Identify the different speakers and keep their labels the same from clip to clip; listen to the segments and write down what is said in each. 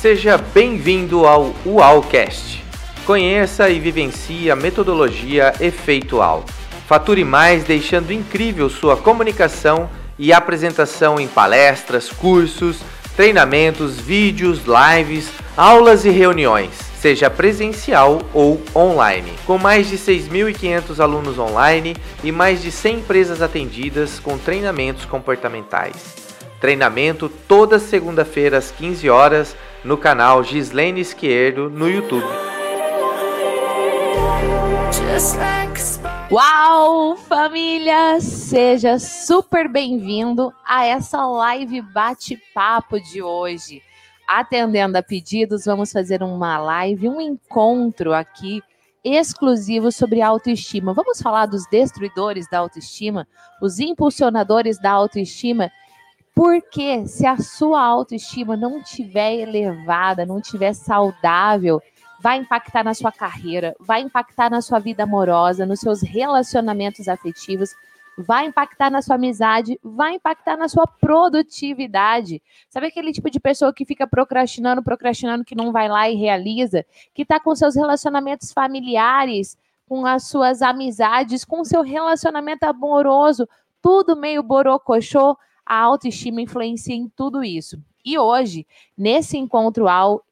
Speaker 1: Seja bem-vindo ao UALcast. Conheça e vivencie a metodologia Efeito UAL. Fature mais deixando incrível sua comunicação e apresentação em palestras, cursos, treinamentos, vídeos, lives, aulas e reuniões, seja presencial ou online. Com mais de 6.500 alunos online e mais de 100 empresas atendidas com treinamentos comportamentais. Treinamento toda segunda-feira às 15 horas no canal Gislene Esquerdo no YouTube.
Speaker 2: Uau, família! Seja super bem-vindo a essa live bate-papo de hoje. Atendendo a pedidos, vamos fazer uma live, um encontro aqui exclusivo sobre autoestima. Vamos falar dos destruidores da autoestima, os impulsionadores da autoestima porque se a sua autoestima não tiver elevada, não tiver saudável, vai impactar na sua carreira, vai impactar na sua vida amorosa, nos seus relacionamentos afetivos, vai impactar na sua amizade, vai impactar na sua produtividade. Sabe aquele tipo de pessoa que fica procrastinando, procrastinando, que não vai lá e realiza, que está com seus relacionamentos familiares, com as suas amizades, com o seu relacionamento amoroso, tudo meio borocochô, a autoestima influencia em tudo isso. E hoje, nesse encontro ao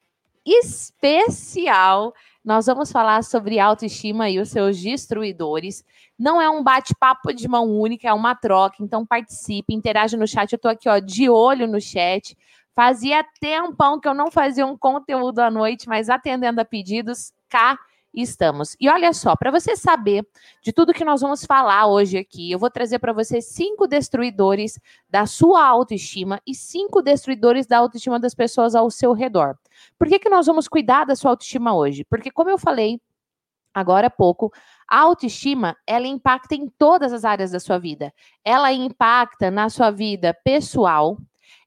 Speaker 2: especial, nós vamos falar sobre autoestima e os seus destruidores. Não é um bate-papo de mão única, é uma troca. Então participe, interaja no chat. Eu estou aqui, ó, de olho no chat. Fazia tempão que eu não fazia um conteúdo à noite, mas atendendo a pedidos, cá estamos. E olha só, para você saber de tudo que nós vamos falar hoje aqui, eu vou trazer para você cinco destruidores da sua autoestima e cinco destruidores da autoestima das pessoas ao seu redor. Por que, que nós vamos cuidar da sua autoestima hoje? Porque, como eu falei agora há pouco, a autoestima, ela impacta em todas as áreas da sua vida. Ela impacta na sua vida pessoal,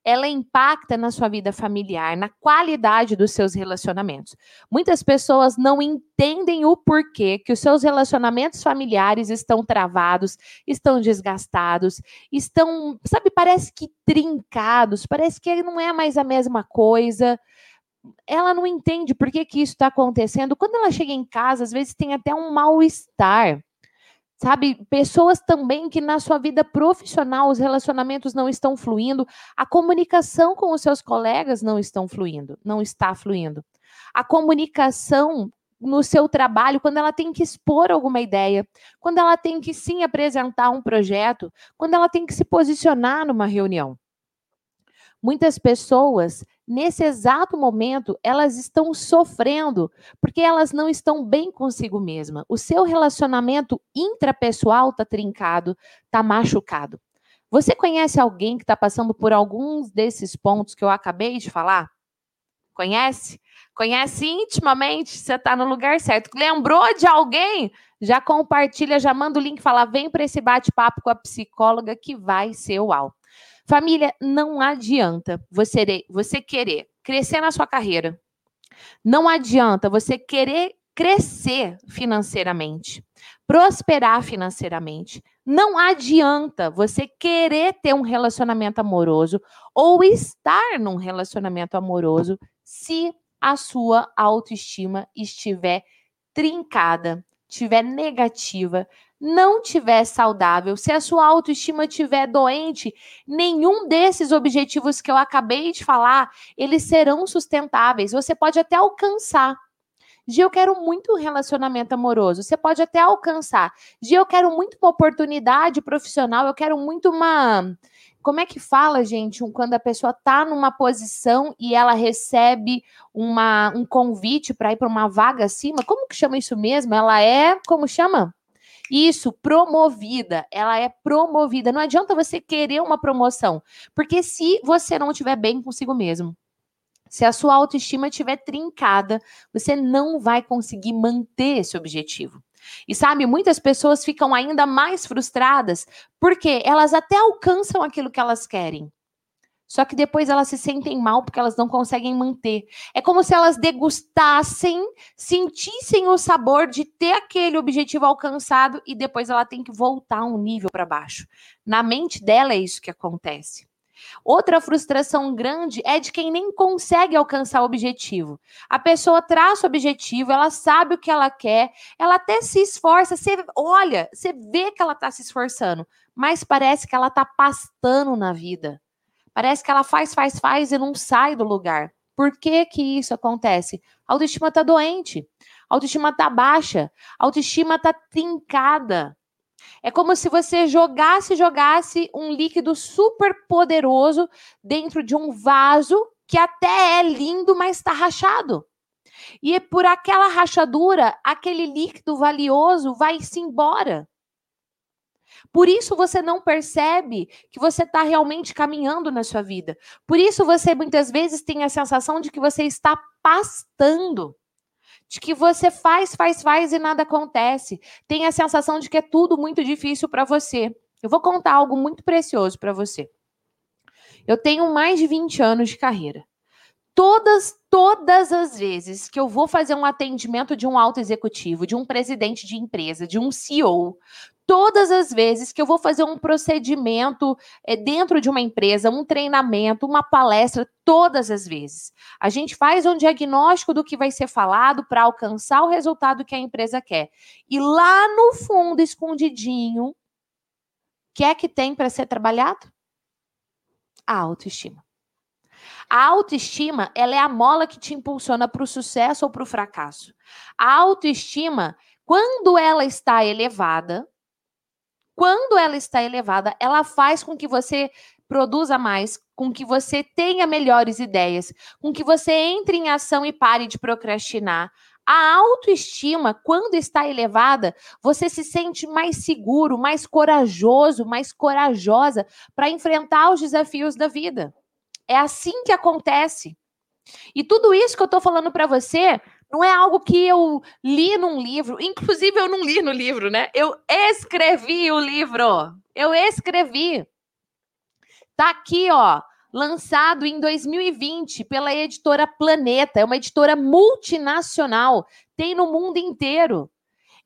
Speaker 2: ela impacta na sua vida familiar, na qualidade dos seus relacionamentos. Muitas pessoas não entendem o porquê que os seus relacionamentos familiares estão travados, estão desgastados, estão, sabe, parece que trincados, parece que não é mais a mesma coisa ela não entende por que, que isso está acontecendo. Quando ela chega em casa, às vezes tem até um mal-estar. Sabe, pessoas também que na sua vida profissional os relacionamentos não estão fluindo, a comunicação com os seus colegas não estão fluindo, não está fluindo. A comunicação no seu trabalho, quando ela tem que expor alguma ideia, quando ela tem que sim apresentar um projeto, quando ela tem que se posicionar numa reunião. Muitas pessoas nesse exato momento, elas estão sofrendo porque elas não estão bem consigo mesma. O seu relacionamento intrapessoal está trincado, está machucado. Você conhece alguém que está passando por alguns desses pontos que eu acabei de falar? Conhece? Conhece intimamente? Você está no lugar certo. Lembrou de alguém? Já compartilha, já manda o link, fala, vem para esse bate-papo com a psicóloga que vai ser uau. Família, não adianta você, você querer crescer na sua carreira. Não adianta você querer crescer financeiramente, prosperar financeiramente. Não adianta você querer ter um relacionamento amoroso ou estar num relacionamento amoroso se a sua autoestima estiver trincada, estiver negativa, não tiver saudável, se a sua autoestima estiver doente, nenhum desses objetivos que eu acabei de falar, eles serão sustentáveis. Você pode até alcançar. Gi, eu quero muito um relacionamento amoroso. Você pode até alcançar. Gi, eu quero muito uma oportunidade profissional, eu quero muito uma. Como é que fala, gente, quando a pessoa está numa posição e ela recebe uma, um convite para ir para uma vaga acima? Como que chama isso mesmo? Ela é. Como chama? Isso, promovida. Ela é promovida. Não adianta você querer uma promoção, porque se você não estiver bem consigo mesmo, se a sua autoestima estiver trincada, você não vai conseguir manter esse objetivo. E sabe, muitas pessoas ficam ainda mais frustradas porque elas até alcançam aquilo que elas querem, só que depois elas se sentem mal porque elas não conseguem manter. É como se elas degustassem, sentissem o sabor de ter aquele objetivo alcançado e depois ela tem que voltar um nível para baixo. Na mente dela é isso que acontece. Outra frustração grande é de quem nem consegue alcançar o objetivo. A pessoa traça o objetivo, ela sabe o que ela quer, ela até se esforça, você olha, você vê que ela está se esforçando, mas parece que ela está pastando na vida. Parece que ela faz, faz, faz e não sai do lugar. Por que que isso acontece? A autoestima está doente, a autoestima está baixa, a autoestima está trincada. É como se você jogasse, jogasse um líquido super poderoso dentro de um vaso que até é lindo, mas está rachado. E por aquela rachadura, aquele líquido valioso vai-se embora. Por isso você não percebe que você está realmente caminhando na sua vida. Por isso você muitas vezes tem a sensação de que você está pastando de que você faz, faz, faz e nada acontece. Tem a sensação de que é tudo muito difícil para você. Eu vou contar algo muito precioso para você. Eu tenho mais de 20 anos de carreira. Todas, todas as vezes que eu vou fazer um atendimento de um alto executivo, de um presidente de empresa, de um CEO, todas as vezes que eu vou fazer um procedimento é, dentro de uma empresa, um treinamento, uma palestra, todas as vezes. A gente faz um diagnóstico do que vai ser falado para alcançar o resultado que a empresa quer. E lá no fundo, escondidinho, o que é que tem para ser trabalhado? A autoestima. A autoestima, ela é a mola que te impulsiona para o sucesso ou para o fracasso. A autoestima, quando ela está elevada, quando ela está elevada, ela faz com que você produza mais, com que você tenha melhores ideias, com que você entre em ação e pare de procrastinar. A autoestima, quando está elevada, você se sente mais seguro, mais corajoso, mais corajosa para enfrentar os desafios da vida. É assim que acontece. E tudo isso que eu estou falando para você não é algo que eu li num livro. Inclusive, eu não li no livro, né? Eu escrevi o livro. Eu escrevi. Tá aqui, ó. Lançado em 2020 pela editora Planeta. É uma editora multinacional. Tem no mundo inteiro.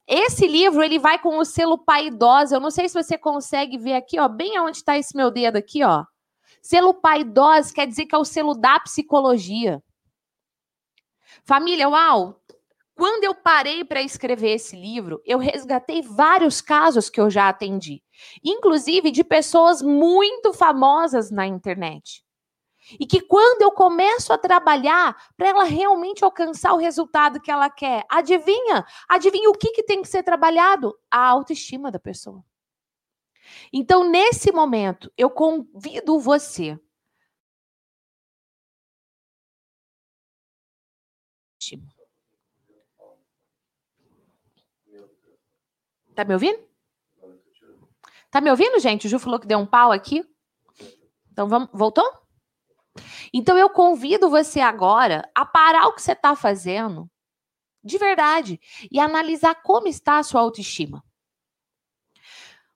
Speaker 2: Esse livro, ele vai com o selo Pai Idosa. Eu não sei se você consegue ver aqui, ó, bem onde está esse meu dedo aqui, ó. Selo Pai Idosa quer dizer que é o selo da psicologia. Família, uau! Quando eu parei para escrever esse livro, eu resgatei vários casos que eu já atendi, inclusive de pessoas muito famosas na internet. E que quando eu começo a trabalhar para ela realmente alcançar o resultado que ela quer, adivinha? Adivinha o que, que tem que ser trabalhado? A autoestima da pessoa. Então, nesse momento, eu convido você ótimo. Tá me ouvindo? Tá me ouvindo, gente? O Ju falou que deu um pau aqui. Então vamos, voltou? Então eu convido você agora a parar o que você está fazendo, de verdade, e analisar como está a sua autoestima.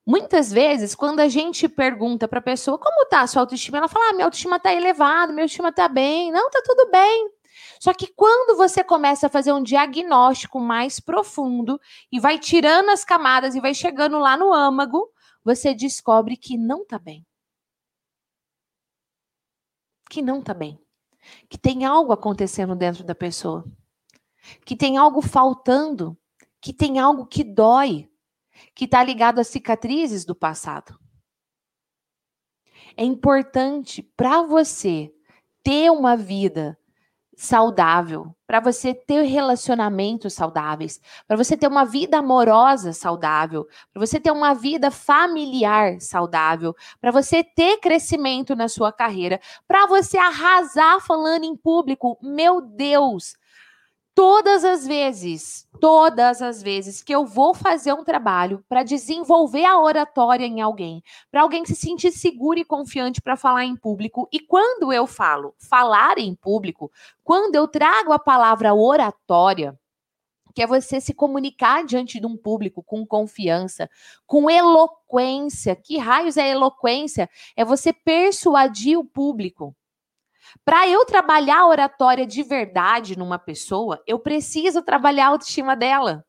Speaker 2: Muitas vezes, quando a gente pergunta para a pessoa como está a sua autoestima, ela fala: ah, minha autoestima está elevada, minha autoestima está bem. Não, está tudo bem. Só que quando você começa a fazer um diagnóstico mais profundo e vai tirando as camadas e vai chegando lá no âmago, você descobre que não tá bem. Que não tá bem. Que tem algo acontecendo dentro da pessoa. Que tem algo faltando. Que tem algo que dói. Que está ligado às cicatrizes do passado. É importante para você ter uma vida saudável, para você ter relacionamentos saudáveis, para você ter uma vida amorosa saudável, para você ter uma vida familiar saudável, para você ter crescimento na sua carreira, para você arrasar falando em público. Meu Deus, todas as vezes, todas as vezes que eu vou fazer um trabalho para desenvolver a oratória em alguém, para alguém se sentir seguro e confiante para falar em público, e quando eu falo falar em público, quando eu trago a palavra oratória, que é você se comunicar diante de um público com confiança, com eloquência. Que raios é eloquência? É você persuadir o público. Para eu trabalhar a oratória de verdade numa pessoa, eu preciso trabalhar a autoestima dela.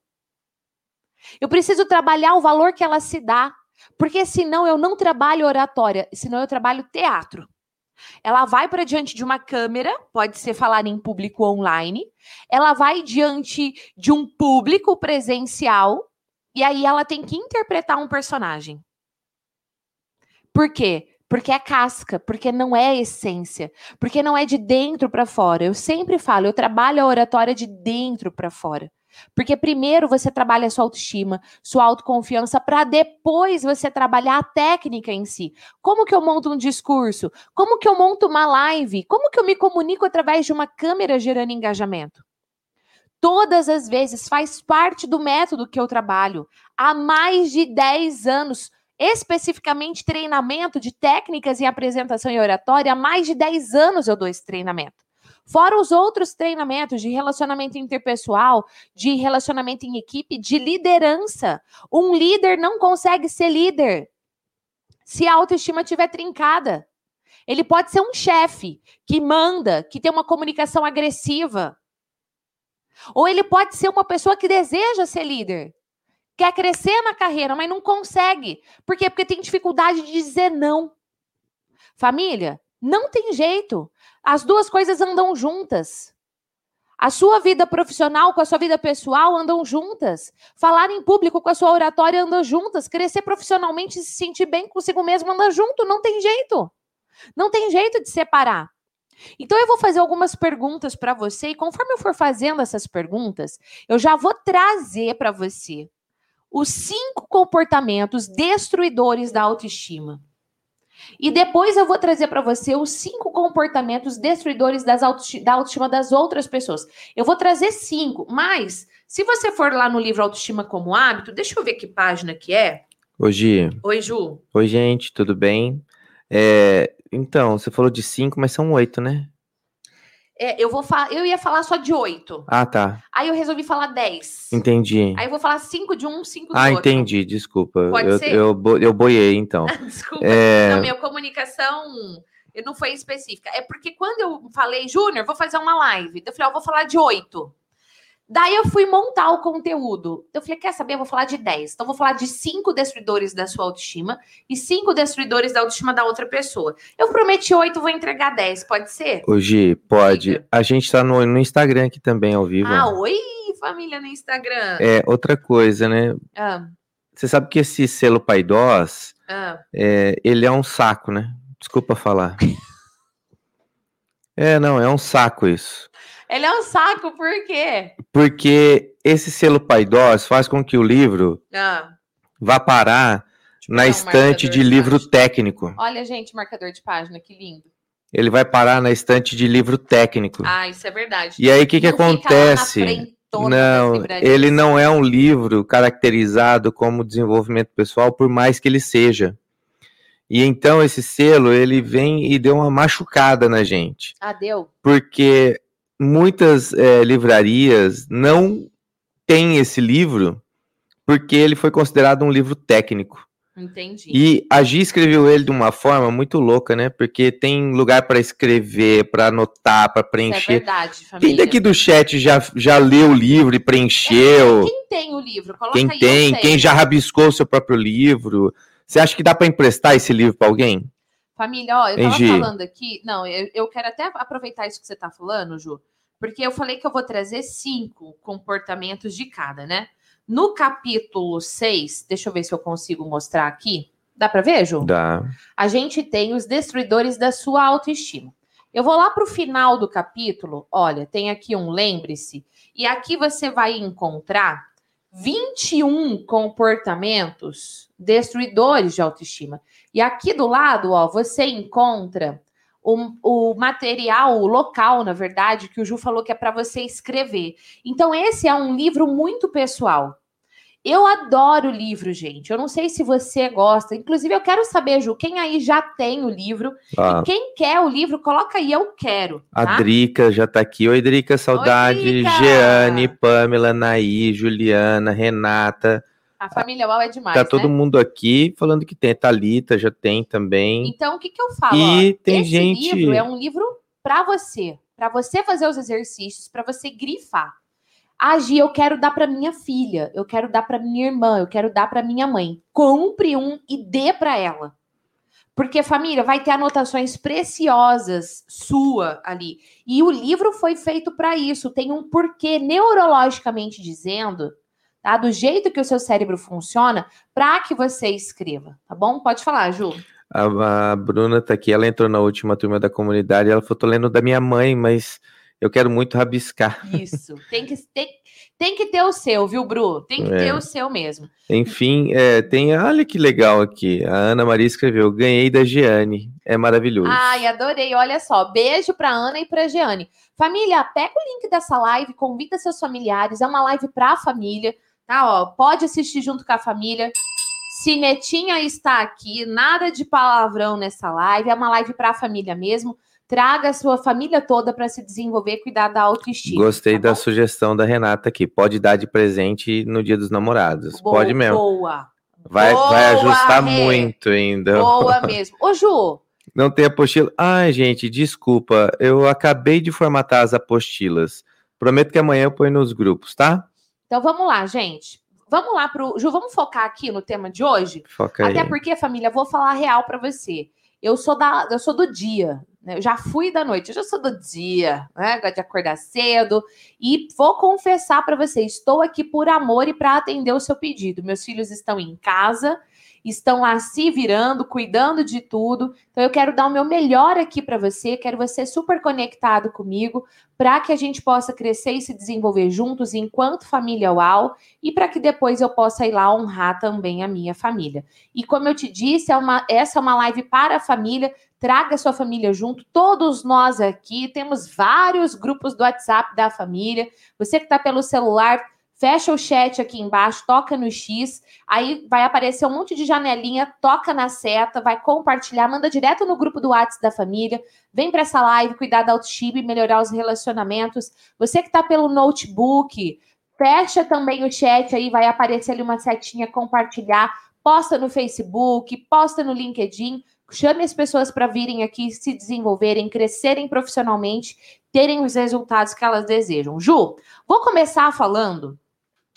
Speaker 2: Eu preciso trabalhar o valor que ela se dá. Porque senão eu não trabalho oratória, senão eu trabalho teatro. Ela vai para diante de uma câmera, pode ser falar em público online. Ela vai diante de um público presencial e aí ela tem que interpretar um personagem. Por quê? Porque é casca, porque não é essência, porque não é de dentro para fora. Eu sempre falo, eu trabalho a oratória de dentro para fora. Porque primeiro você trabalha a sua autoestima, sua autoconfiança, para depois você trabalhar a técnica em si. Como que eu monto um discurso? Como que eu monto uma live? Como que eu me comunico através de uma câmera gerando engajamento? Todas as vezes faz parte do método que eu trabalho há mais de 10 anos, especificamente treinamento de técnicas e apresentação e oratória, há mais de 10 anos eu dou esse treinamento. Fora os outros treinamentos de relacionamento interpessoal, de relacionamento em equipe, de liderança. Um líder não consegue ser líder se a autoestima estiver trincada. Ele pode ser um chefe que manda, que tem uma comunicação agressiva. Ou ele pode ser uma pessoa que deseja ser líder, quer crescer na carreira, mas não consegue. Por quê? Porque tem dificuldade de dizer não. Família, não tem jeito. As duas coisas andam juntas. A sua vida profissional com a sua vida pessoal andam juntas. Falar em público com a sua oratória andam juntas. Crescer profissionalmente e se sentir bem consigo mesmo anda junto. Não tem jeito. Não tem jeito de separar. Então eu vou fazer algumas perguntas para você e conforme eu for fazendo essas perguntas, eu já vou trazer para você os cinco comportamentos destruidores da autoestima. E depois eu vou trazer para você os cinco comportamentos destruidores das autoesti da autoestima das outras pessoas. Eu vou trazer cinco, mas se você for lá no livro Autoestima como Hábito, deixa eu ver que página que é.
Speaker 1: Oi,
Speaker 2: Oi, Ju.
Speaker 1: Oi, gente, tudo bem? É, então, você falou de cinco, mas são oito, né?
Speaker 2: É, eu vou falar, eu ia falar só de oito.
Speaker 1: Ah, tá.
Speaker 2: Aí eu resolvi falar dez.
Speaker 1: Entendi.
Speaker 2: Aí eu vou falar cinco de um, cinco do
Speaker 1: ah,
Speaker 2: outro.
Speaker 1: entendi, desculpa.
Speaker 2: Pode
Speaker 1: eu,
Speaker 2: ser?
Speaker 1: Eu, bo- eu boiei, então.
Speaker 2: Desculpa.
Speaker 1: É.
Speaker 2: Não, minha comunicação eu não foi específica. É porque quando eu falei, Júnior, vou fazer uma live. Eu falei, ó, vou falar de oito. Daí eu fui montar o conteúdo. Eu falei, quer saber? Eu vou falar de 10. Então, eu vou falar de cinco destruidores da sua autoestima e cinco destruidores da autoestima da outra pessoa. Eu prometi oito, vou entregar 10. Pode ser?
Speaker 1: Gi, pode. A gente tá no, no Instagram aqui também, ao vivo.
Speaker 2: Ah, oi, família no Instagram.
Speaker 1: É, outra coisa, né?
Speaker 2: Ah,
Speaker 1: Você sabe que esse selo Paidós,
Speaker 2: ah.
Speaker 1: é, ele é um saco, né? Desculpa falar. É, não, é um saco isso.
Speaker 2: Ele é um saco, por quê?
Speaker 1: Porque esse selo Paidós faz com que o livro
Speaker 2: Ah,
Speaker 1: vá parar na
Speaker 2: pegar um
Speaker 1: estante de
Speaker 2: de
Speaker 1: livro
Speaker 2: página.
Speaker 1: técnico.
Speaker 2: olha, gente, marcador de página, que lindo.
Speaker 1: Ele vai parar na estante de livro técnico.
Speaker 2: Ah, isso é verdade.
Speaker 1: E aí, o que, que acontece? Não, ele não é um livro caracterizado como desenvolvimento pessoal, por mais que ele seja. E então esse selo, ele vem e deu uma machucada na gente,
Speaker 2: Ah, deu?
Speaker 1: porque muitas eh, livrarias não têm esse livro porque ele foi considerado um livro técnico.
Speaker 2: Entendi.
Speaker 1: E a Gi escreveu ele de uma forma muito louca, né? Porque tem lugar para escrever, para anotar, para
Speaker 2: Isso é
Speaker 1: preencher.
Speaker 2: verdade,
Speaker 1: Quem
Speaker 2: família.
Speaker 1: daqui do chat já, já leu o livro e preencheu?
Speaker 2: Quem tem o livro? Coloca
Speaker 1: Quem tem? Quem já rabiscou o seu próprio livro? Você acha que dá para emprestar esse livro para alguém?
Speaker 2: Família, ó, eu tava
Speaker 1: Entendi.
Speaker 2: falando aqui. Não, eu, eu quero até aproveitar isso que você tá falando, Ju, porque eu falei que eu vou trazer cinco comportamentos de cada, né? No capítulo 6, deixa eu ver se eu consigo mostrar aqui. Dá para ver, Ju?
Speaker 1: Dá.
Speaker 2: a gente tem os destruidores da sua autoestima. Eu vou lá para o final do capítulo, olha, tem aqui um lembre-se, e aqui você vai encontrar 21 comportamentos destruidores de autoestima. E aqui do lado, ó, você encontra o, o material, o local, na verdade, que o Ju falou que é para você escrever. Então, esse é um livro muito pessoal. Eu adoro livro, gente. Eu não sei se você gosta. Inclusive, eu quero saber, Ju, quem aí já tem o livro?
Speaker 1: Ó,
Speaker 2: Quem quer o livro, coloca aí, eu quero.
Speaker 1: a
Speaker 2: Tá?
Speaker 1: Drica já tá aqui. Oi, Drica, saudade.
Speaker 2: Drica!
Speaker 1: Jeane, Pamela, Naí, Juliana, Renata.
Speaker 2: A família Uau é demais,
Speaker 1: tá todo
Speaker 2: né?
Speaker 1: mundo aqui falando que tem. Thalita já tem também.
Speaker 2: Então, o que, que eu falo?
Speaker 1: E
Speaker 2: ó?
Speaker 1: tem
Speaker 2: Esse
Speaker 1: gente-
Speaker 2: livro é um livro para você, para você fazer os exercícios, para você grifar. Agir, eu quero dar para minha filha, eu quero dar para minha irmã, eu quero dar para minha mãe. Compre um e dê para ela. Porque, família, vai ter anotações preciosas sua ali. E o livro foi feito para isso. Tem um porquê, neurologicamente dizendo, tá? Do jeito que o seu cérebro funciona, para que você escreva, tá bom? Pode falar, Ju.
Speaker 1: A, a Bruna tá aqui, ela entrou na última turma da comunidade, ela falou, tô lendo da minha mãe, mas eu quero muito rabiscar.
Speaker 2: Isso. Tem que, tem, tem que ter o seu, viu, Bru? Tem que é. ter o seu mesmo.
Speaker 1: Enfim, é, tem. Olha que legal aqui. A Ana Maria escreveu: ganhei da Giane. É maravilhoso.
Speaker 2: Ai, adorei. Olha só. Beijo pra Ana e pra Giane. Família, pega o link dessa live, convida seus familiares. É uma live pra família. Tá, ó. Pode assistir junto com a família. Se Netinha está aqui, nada de palavrão nessa live. É uma live pra família mesmo. Traga a sua família toda para se desenvolver e cuidar da autoestima.
Speaker 1: Gostei tá da sugestão da Renata aqui. Pode dar de presente no dia dos namorados. Boa, Pode mesmo.
Speaker 2: Boa.
Speaker 1: Vai, boa, vai ajustar Rê. muito ainda.
Speaker 2: Boa mesmo. Ô, Ju.
Speaker 1: Não tem apostila. Ai, gente, desculpa. Eu acabei de formatar as apostilas. Prometo que amanhã eu ponho nos grupos, tá?
Speaker 2: Então vamos lá, gente. Vamos lá pro. Ju, vamos focar aqui no tema de hoje?
Speaker 1: Foca
Speaker 2: Até
Speaker 1: aí.
Speaker 2: porque, família, vou falar real para você. Eu sou da, eu sou do dia. Né? Eu já fui da noite, eu já sou do dia, né? Gosto de acordar cedo. E vou confessar para você, estou aqui por amor e para atender o seu pedido. Meus filhos estão em casa estão lá se virando, cuidando de tudo. Então eu quero dar o meu melhor aqui para você, quero você super conectado comigo, para que a gente possa crescer e se desenvolver juntos enquanto família UAU e para que depois eu possa ir lá honrar também a minha família. E como eu te disse, é uma, essa é uma live para a família. Traga sua família junto. Todos nós aqui temos vários grupos do WhatsApp da família. Você que está pelo celular, fecha o chat aqui embaixo, toca no X, aí vai aparecer um monte de janelinha, toca na seta, vai compartilhar, manda direto no grupo do WhatsApp da família, vem para essa live cuidar da autoestima e melhorar os relacionamentos. Você que está pelo notebook, fecha também o chat aí, vai aparecer ali uma setinha compartilhar, posta no Facebook, posta no LinkedIn, chame as pessoas para virem aqui se desenvolverem, crescerem profissionalmente, terem os resultados que elas desejam. Ju, vou começar falando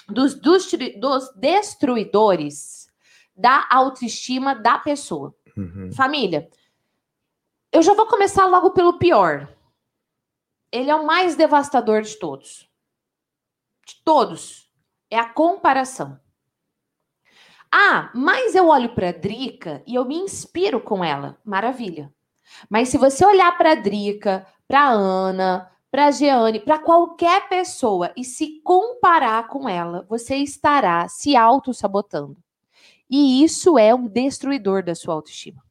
Speaker 2: dos, dos, dos destruidores da autoestima da pessoa. Uhum. Família, eu já vou começar logo pelo pior. Ele é o mais devastador de todos. De todos. É a comparação. Ah, mas eu olho para Drica e eu me inspiro com ela. Maravilha. Mas se você olhar para Drica, para Ana, para Jeane, para qualquer pessoa e se comparar com ela, você estará se auto-sabotando. E isso é um destruidor da sua autoestima.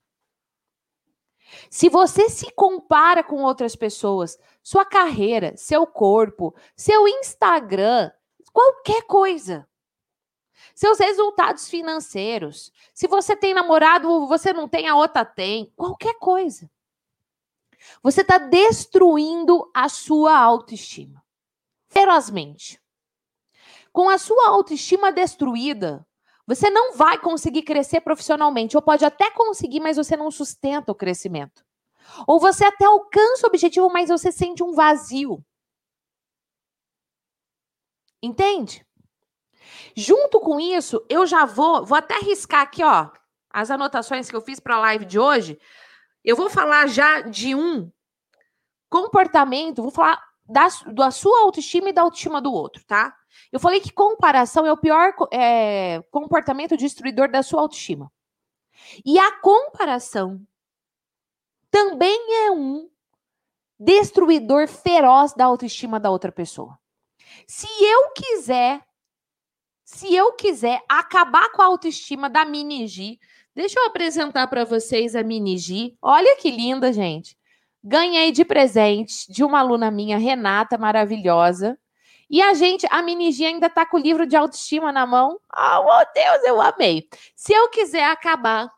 Speaker 2: Se você se compara com outras pessoas, sua carreira, seu corpo, seu Instagram, qualquer coisa, seus resultados financeiros, se você tem namorado, você não tem, a outra tem, qualquer coisa. Você está destruindo a sua autoestima. Ferozmente. Com a sua autoestima destruída, você não vai conseguir crescer profissionalmente. Ou pode até conseguir, mas você não sustenta o crescimento. Ou você até alcança o objetivo, mas você sente um vazio. Entende? Junto com isso, eu já vou, vou até riscar aqui, ó, as anotações que eu fiz para a live de hoje, eu vou falar já de um comportamento, vou falar da, da sua autoestima e da autoestima do outro, tá? Eu falei que comparação é o pior é, comportamento destruidor da sua autoestima. E a comparação também é um destruidor feroz da autoestima da outra pessoa. Se eu quiser, se eu quiser acabar com a autoestima da Mini G, Deixa eu apresentar para vocês a Mini G. Olha que linda, gente. Ganhei de presente de uma aluna minha, Renata, maravilhosa. E a gente, a Mini G ainda está com o livro de autoestima na mão. Oh, meu Deus, eu amei. Se eu quiser acabar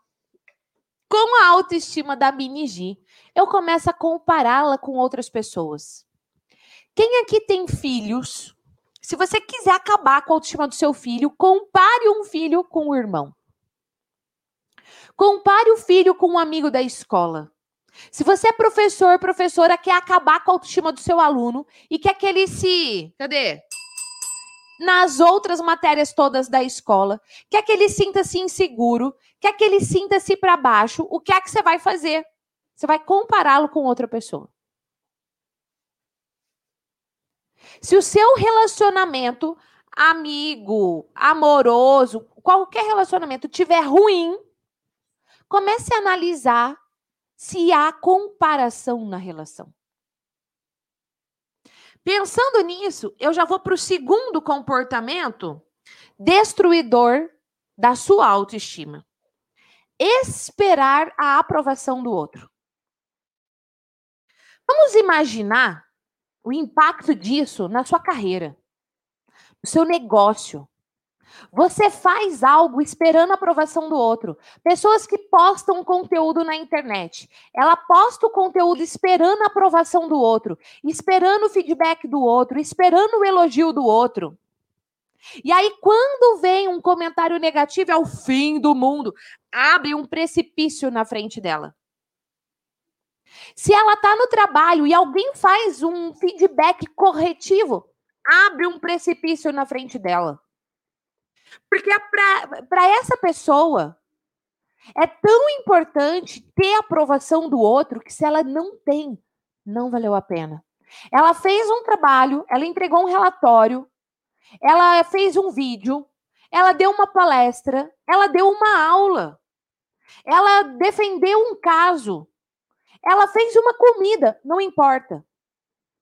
Speaker 2: com a autoestima da Mini G, eu começo a compará-la com outras pessoas. Quem aqui tem filhos? Se você quiser acabar com a autoestima do seu filho, compare um filho com o irmão. Compare o filho com um amigo da escola. Se você é professor, professora, quer acabar com a autoestima do seu aluno e quer que ele se. Cadê? nas outras matérias todas da escola, quer que ele sinta-se inseguro, quer que ele sinta-se para baixo, o que é que você vai fazer? Você vai compará-lo com outra pessoa. Se o seu relacionamento amigo, amoroso, qualquer relacionamento tiver ruim, comece a analisar se há comparação na relação. Pensando nisso, eu já vou para o segundo comportamento destruidor da sua autoestima. Esperar a aprovação do outro. Vamos imaginar o impacto disso na sua carreira, no seu negócio, você faz algo esperando a aprovação do outro. Pessoas que postam conteúdo na internet. Ela posta o conteúdo esperando a aprovação do outro, esperando o feedback do outro, esperando o elogio do outro. E aí, quando vem um comentário negativo, é o fim do mundo. Abre um precipício na frente dela. Se ela está no trabalho e alguém faz um feedback corretivo, abre um precipício na frente dela. Porque para essa pessoa é tão importante ter a aprovação do outro que se ela não tem, não valeu a pena. Ela fez um trabalho, ela entregou um relatório, ela fez um vídeo, ela deu uma palestra, ela deu uma aula, ela defendeu um caso, ela fez uma comida, não importa.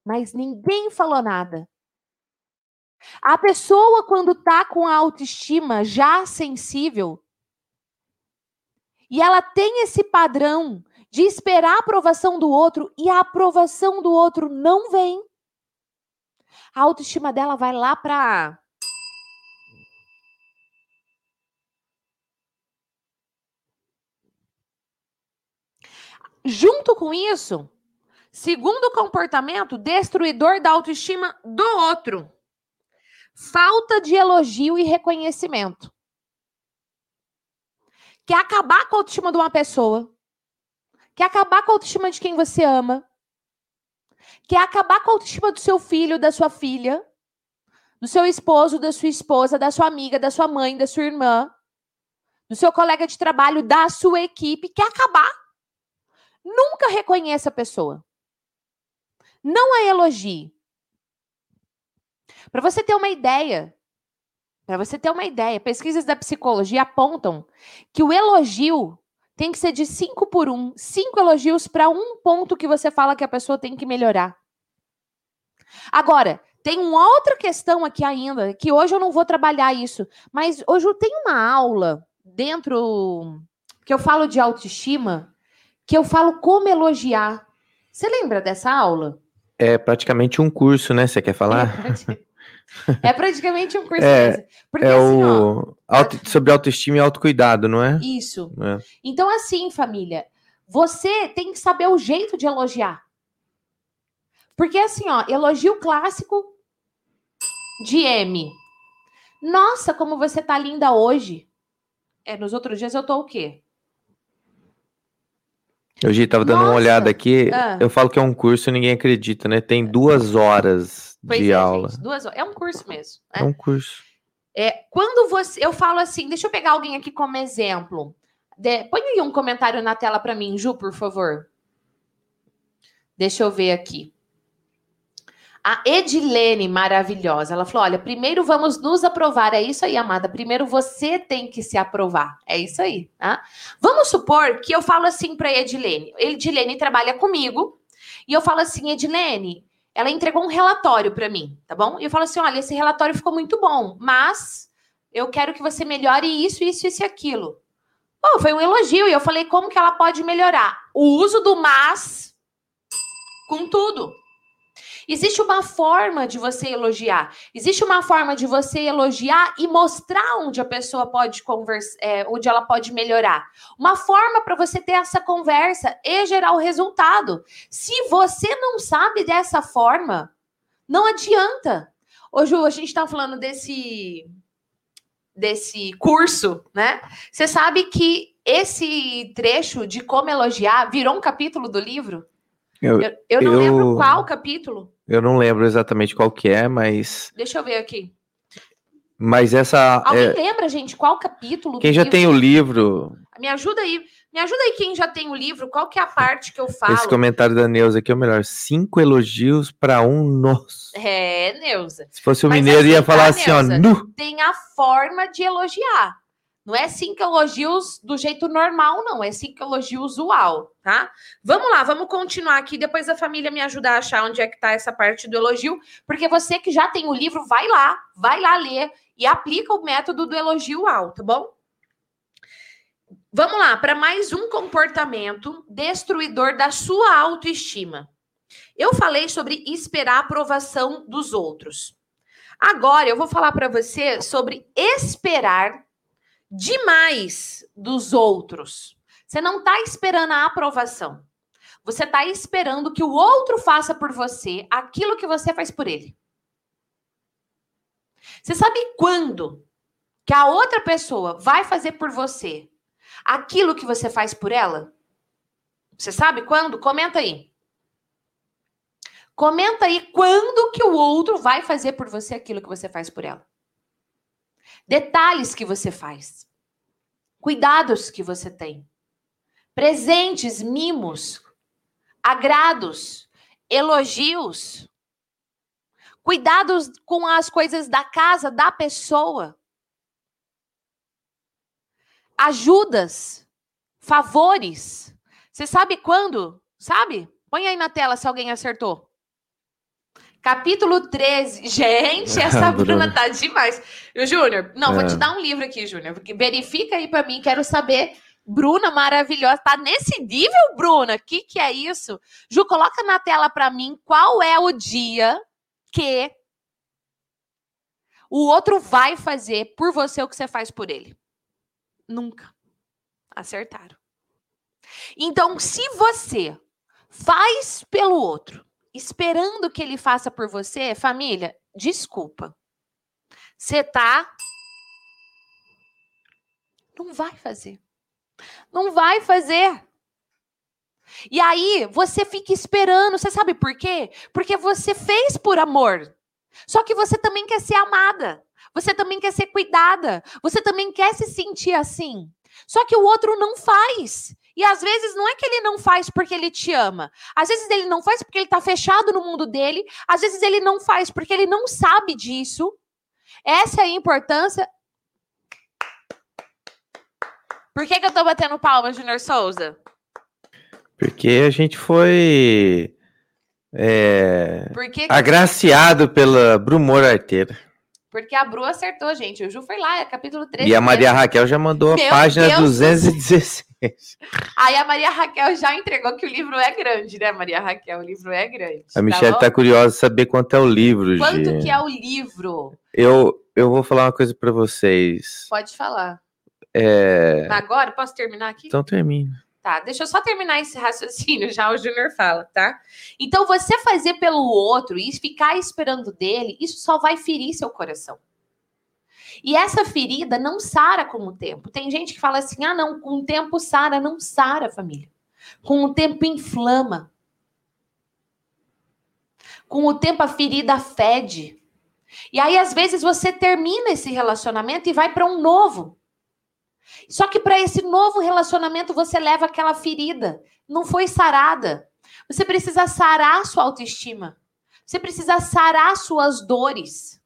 Speaker 2: Mas ninguém falou nada. A pessoa, quando está com a autoestima já sensível, e ela tem esse padrão de esperar a aprovação do outro e a aprovação do outro não vem, a autoestima dela vai lá para. Junto com isso, segundo comportamento destruidor da autoestima do outro falta de elogio e reconhecimento. Quer acabar com a autoestima de uma pessoa. Quer acabar com a autoestima de quem você ama. Quer acabar com a autoestima do seu filho, da sua filha, do seu esposo, da sua esposa, da sua amiga, da sua mãe, da sua irmã, do seu colega de trabalho, da sua equipe. Quer acabar. Nunca reconheça a pessoa. Não a elogie. Para você ter uma ideia, para você ter uma ideia, pesquisas da psicologia apontam que o elogio tem que ser de 5 por 1. Um, 5 elogios para um ponto que você fala que a pessoa tem que melhorar. Agora, tem uma outra questão aqui ainda, que hoje eu não vou trabalhar isso, mas hoje eu tenho uma aula dentro que eu falo de autoestima, que eu falo como elogiar. Você lembra dessa aula?
Speaker 1: É praticamente um curso, né? Você quer falar?
Speaker 2: É, é praticamente um curso é,
Speaker 1: Porque, é assim, o ó, auto, sobre autoestima e autocuidado, não é?
Speaker 2: Isso. É. Então, assim, família, você tem que saber o jeito de elogiar. Porque, assim, ó, elogio clássico de M. Nossa, como você tá linda hoje. É, nos outros dias eu tô o quê?
Speaker 1: Hoje tava dando Nossa. uma olhada aqui. Ah. Eu falo que é um curso e ninguém acredita, né? Tem duas horas Pois de
Speaker 2: é,
Speaker 1: aula.
Speaker 2: Gente, duas horas. É um curso mesmo.
Speaker 1: Né? É um curso.
Speaker 2: É, quando você. Eu falo assim, deixa eu pegar alguém aqui como exemplo. De, põe aí um comentário na tela para mim, Ju, por favor. Deixa eu ver aqui. A Edilene, maravilhosa, ela falou: olha, primeiro vamos nos aprovar. É isso aí, amada. Primeiro você tem que se aprovar. É isso aí. Tá? Vamos supor que eu falo assim para Edilene. Edilene trabalha comigo. E eu falo assim, Edilene, ela entregou um relatório para mim, tá bom? E eu falo assim: olha, esse relatório ficou muito bom, mas eu quero que você melhore isso, isso, isso e aquilo. Bom, foi um elogio, e eu falei como que ela pode melhorar. O uso do mas com tudo. Existe uma forma de você elogiar. Existe uma forma de você elogiar e mostrar onde a pessoa pode conversar, é, onde ela pode melhorar. Uma forma para você ter essa conversa e gerar o resultado. Se você não sabe dessa forma, não adianta. Ô, Ju, a gente está falando desse desse curso, né? Você sabe que esse trecho de como elogiar virou um capítulo do livro? Eu, eu, eu não eu, lembro qual capítulo.
Speaker 1: Eu não lembro exatamente qual que é, mas.
Speaker 2: Deixa eu ver aqui.
Speaker 1: Mas essa.
Speaker 2: Alguém
Speaker 1: é,
Speaker 2: lembra, gente, qual capítulo?
Speaker 1: quem já
Speaker 2: livro?
Speaker 1: tem o livro,
Speaker 2: Me ajuda aí. Me ajuda aí quem já tem o livro. Qual que é a parte que eu falo?
Speaker 1: esse comentário da Neuza aqui é o melhor. Cinco elogios para um nosso.
Speaker 2: É, Neuza.
Speaker 1: Se fosse o
Speaker 2: Mas
Speaker 1: mineiro,
Speaker 2: assim,
Speaker 1: ia falar
Speaker 2: tá,
Speaker 1: assim, ó,
Speaker 2: Neuza?
Speaker 1: nu.
Speaker 2: Tem a forma de elogiar. Não é cinco elogios do jeito normal, não. É cinco elogios usual, tá? Vamos lá, vamos continuar aqui. Depois a família me ajudar a achar onde é que tá essa parte do elogio. Porque você que já tem o livro, vai lá, vai lá ler e aplica o método do elogio usual, tá bom? Vamos lá, para mais um comportamento destruidor da sua autoestima. Eu falei sobre esperar a aprovação dos outros. Agora eu vou falar para você sobre esperar demais dos outros. Você não está esperando a aprovação. Você está esperando que o outro faça por você aquilo que você faz por ele. Você sabe quando que a outra pessoa vai fazer por você aquilo que você faz por ela? Você sabe quando? Comenta aí. Comenta aí quando que o outro vai fazer por você aquilo que você faz por ela. Detalhes que você faz. Cuidados que você tem. Presentes, mimos, agrados, elogios. Cuidados com as coisas da casa da pessoa. Ajudas, favores. Você sabe quando? Sabe? Põe aí na tela se alguém acertou. Capítulo 13. Gente, essa Bruna tá demais. E, Júnior, não, vou te
Speaker 1: É.
Speaker 2: dar um livro aqui, Júnior. Verifica aí pra mim, quero saber. Bruna maravilhosa. Tá nesse nível, Bruna? Que que é isso? Ju, coloca na tela pra mim qual é o dia que o outro vai fazer por você o que você faz por ele. Nunca. Acertaram. Então, se você faz pelo outro, esperando que ele faça por você, família, desculpa. Você tá. Não vai fazer. Não vai fazer. E aí, você fica esperando. Você sabe por quê? Porque você fez por amor. Só que você também quer ser amada. Você também quer ser cuidada. Você também quer se sentir assim. Só que o outro não faz. E às vezes não é que ele não faz porque ele te ama. Às vezes ele não faz porque ele tá fechado no mundo dele. Às vezes ele não faz porque ele não sabe disso. Essa é a importância. Por que, que eu tô batendo palma, Junior Souza?
Speaker 1: Porque a gente foi. É, agraciado pela Brumor Arteira.
Speaker 2: Porque a Bru acertou, gente. O Ju foi lá, é capítulo 13.
Speaker 1: E a Maria Raquel já mandou
Speaker 2: Meu a
Speaker 1: página
Speaker 2: Deus
Speaker 1: 216 gente.
Speaker 2: Aí a Maria Raquel já entregou que o livro é grande, né, Maria Raquel? O livro é grande.
Speaker 1: A tá Michelle
Speaker 2: tá,
Speaker 1: tá curiosa saber quanto é o livro,
Speaker 2: Quanto que é o livro?
Speaker 1: Eu, eu vou falar uma coisa para vocês.
Speaker 2: Pode falar.
Speaker 1: É...
Speaker 2: Agora? Posso terminar aqui?
Speaker 1: Então termina.
Speaker 2: Tá, deixa eu só terminar esse raciocínio, já o Júnior fala, tá? Então, você fazer pelo outro e ficar esperando dele, isso só vai ferir seu coração. E essa ferida não sara com o tempo. Tem gente que fala assim: ah, não, com o tempo sara. Não sara, família. Com o tempo inflama. Com o tempo a ferida fede. E aí, às vezes, você termina esse relacionamento e vai para um novo. Só que para esse novo relacionamento você leva aquela ferida, não foi sarada. Você precisa sarar sua autoestima. Você precisa sarar suas dores.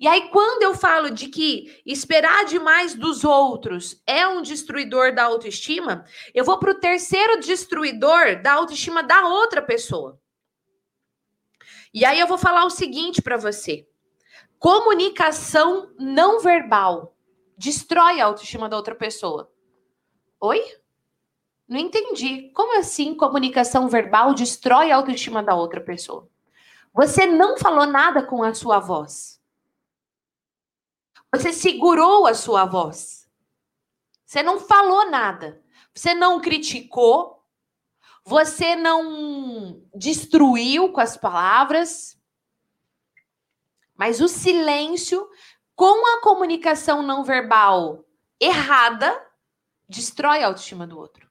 Speaker 2: E aí, quando eu falo de que esperar demais dos outros é um destruidor da autoestima, eu vou para o terceiro destruidor da autoestima da outra pessoa. E aí eu vou falar o seguinte para você: comunicação não verbal destrói a autoestima da outra pessoa. Oi? Não entendi. Como assim comunicação verbal destrói a autoestima da outra pessoa? Você não falou nada com a sua voz. Você segurou a sua voz. Você não falou nada. Você não criticou. Você não destruiu com as palavras. Mas o silêncio com a comunicação não verbal errada, destrói a autoestima do outro.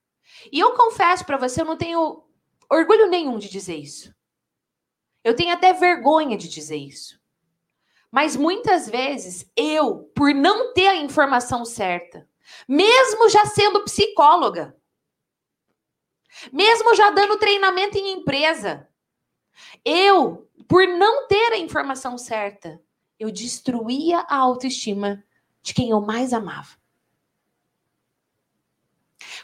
Speaker 2: E eu confesso para você, eu não tenho orgulho nenhum de dizer isso. Eu tenho até vergonha de dizer isso. Mas muitas vezes eu, por não ter a informação certa, mesmo já sendo psicóloga, mesmo já dando treinamento em empresa, eu, por não ter a informação certa, eu destruía a autoestima de quem eu mais amava.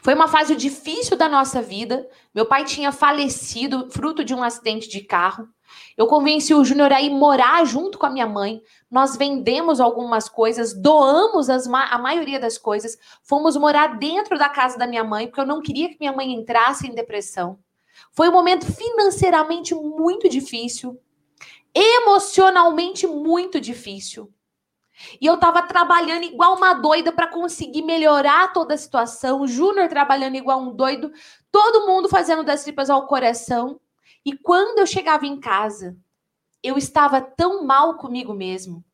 Speaker 2: Foi uma fase difícil da nossa vida. Meu pai tinha falecido fruto de um acidente de carro. Eu convenci o Júnior a ir morar junto com a minha mãe. Nós vendemos algumas coisas, doamos as, a maioria das coisas. Fomos morar dentro da casa da minha mãe, porque eu não queria que minha mãe entrasse em depressão. Foi um momento financeiramente muito difícil, emocionalmente muito difícil. E eu tava trabalhando igual uma doida para conseguir melhorar toda a situação. O Júnior trabalhando igual um doido, todo mundo fazendo das tripas ao coração. E quando eu chegava em casa, eu estava tão mal comigo mesmo.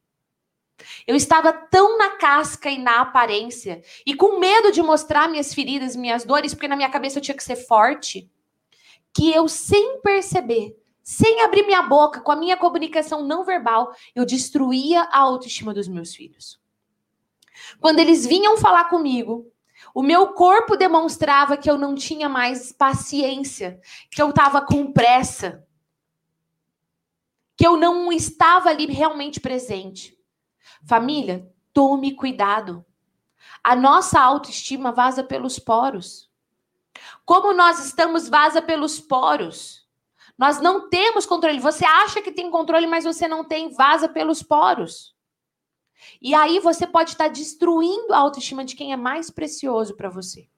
Speaker 2: Eu estava tão na casca e na aparência, e com medo de mostrar minhas feridas, minhas dores, porque na minha cabeça eu tinha que ser forte, que eu, sem perceber, sem abrir minha boca, com a minha comunicação não verbal, eu destruía a autoestima dos meus filhos. Quando eles vinham falar comigo, o meu corpo demonstrava que eu não tinha mais paciência, que eu estava com pressa, que eu não estava ali realmente presente. Família, tome cuidado. A nossa autoestima vaza pelos poros. Como nós estamos, vaza pelos poros. Nós não temos controle. Você acha que tem controle, mas você não tem, vaza pelos poros. E aí você pode estar destruindo a autoestima de quem é mais precioso para você.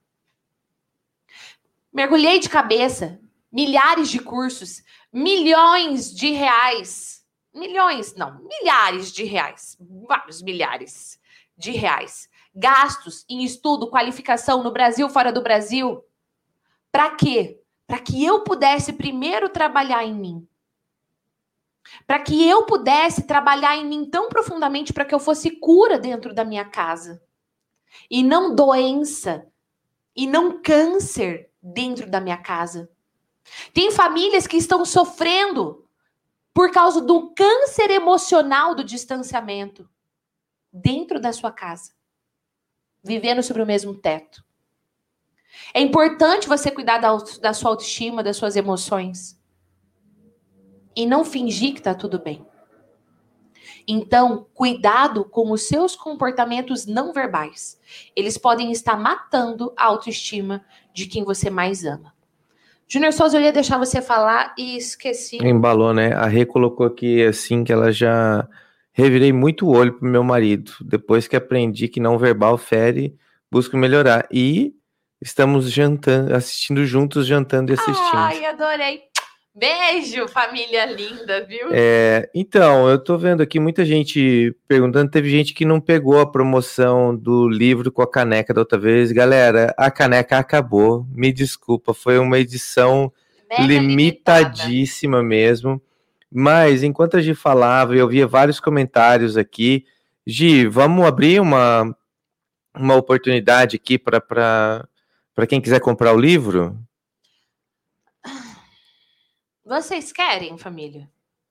Speaker 2: Mergulhei de cabeça, milhares de cursos, milhões de reais. Milhões, não, milhares de reais. Vários milhares de reais. Gastos em estudo, qualificação no Brasil, fora do Brasil. Para quê? Para que eu pudesse primeiro trabalhar em mim para que eu pudesse trabalhar em mim tão profundamente para que eu fosse cura dentro da minha casa. E não doença, e não câncer dentro da minha casa. Tem famílias que estão sofrendo por causa do câncer emocional do distanciamento dentro da sua casa, vivendo sobre o mesmo teto. É importante você cuidar da, da sua autoestima, das suas emoções e não fingir que está tudo bem. Então, cuidado com os seus comportamentos não verbais. Eles podem estar matando a autoestima de quem você mais ama. Júnior Souza, eu ia deixar você falar e esqueci.
Speaker 1: Embalou, né? A Rê colocou aqui assim que ela já revirei muito o olho pro meu marido. Depois que aprendi que não verbal fere, busco melhorar. E estamos jantando, assistindo juntos, jantando e assistindo.
Speaker 2: Ai, adorei. Beijo, família linda, viu?
Speaker 1: É, então, eu tô vendo aqui muita gente perguntando. Teve gente que não pegou a promoção do livro com a caneca da outra vez. Galera, a caneca acabou. Me desculpa, foi uma edição Mega limitadíssima limitada. mesmo. Mas enquanto a Gi falava, eu via vários comentários aqui. Gi, vamos abrir uma, uma oportunidade aqui para quem quiser comprar o livro?
Speaker 2: Vocês querem, família?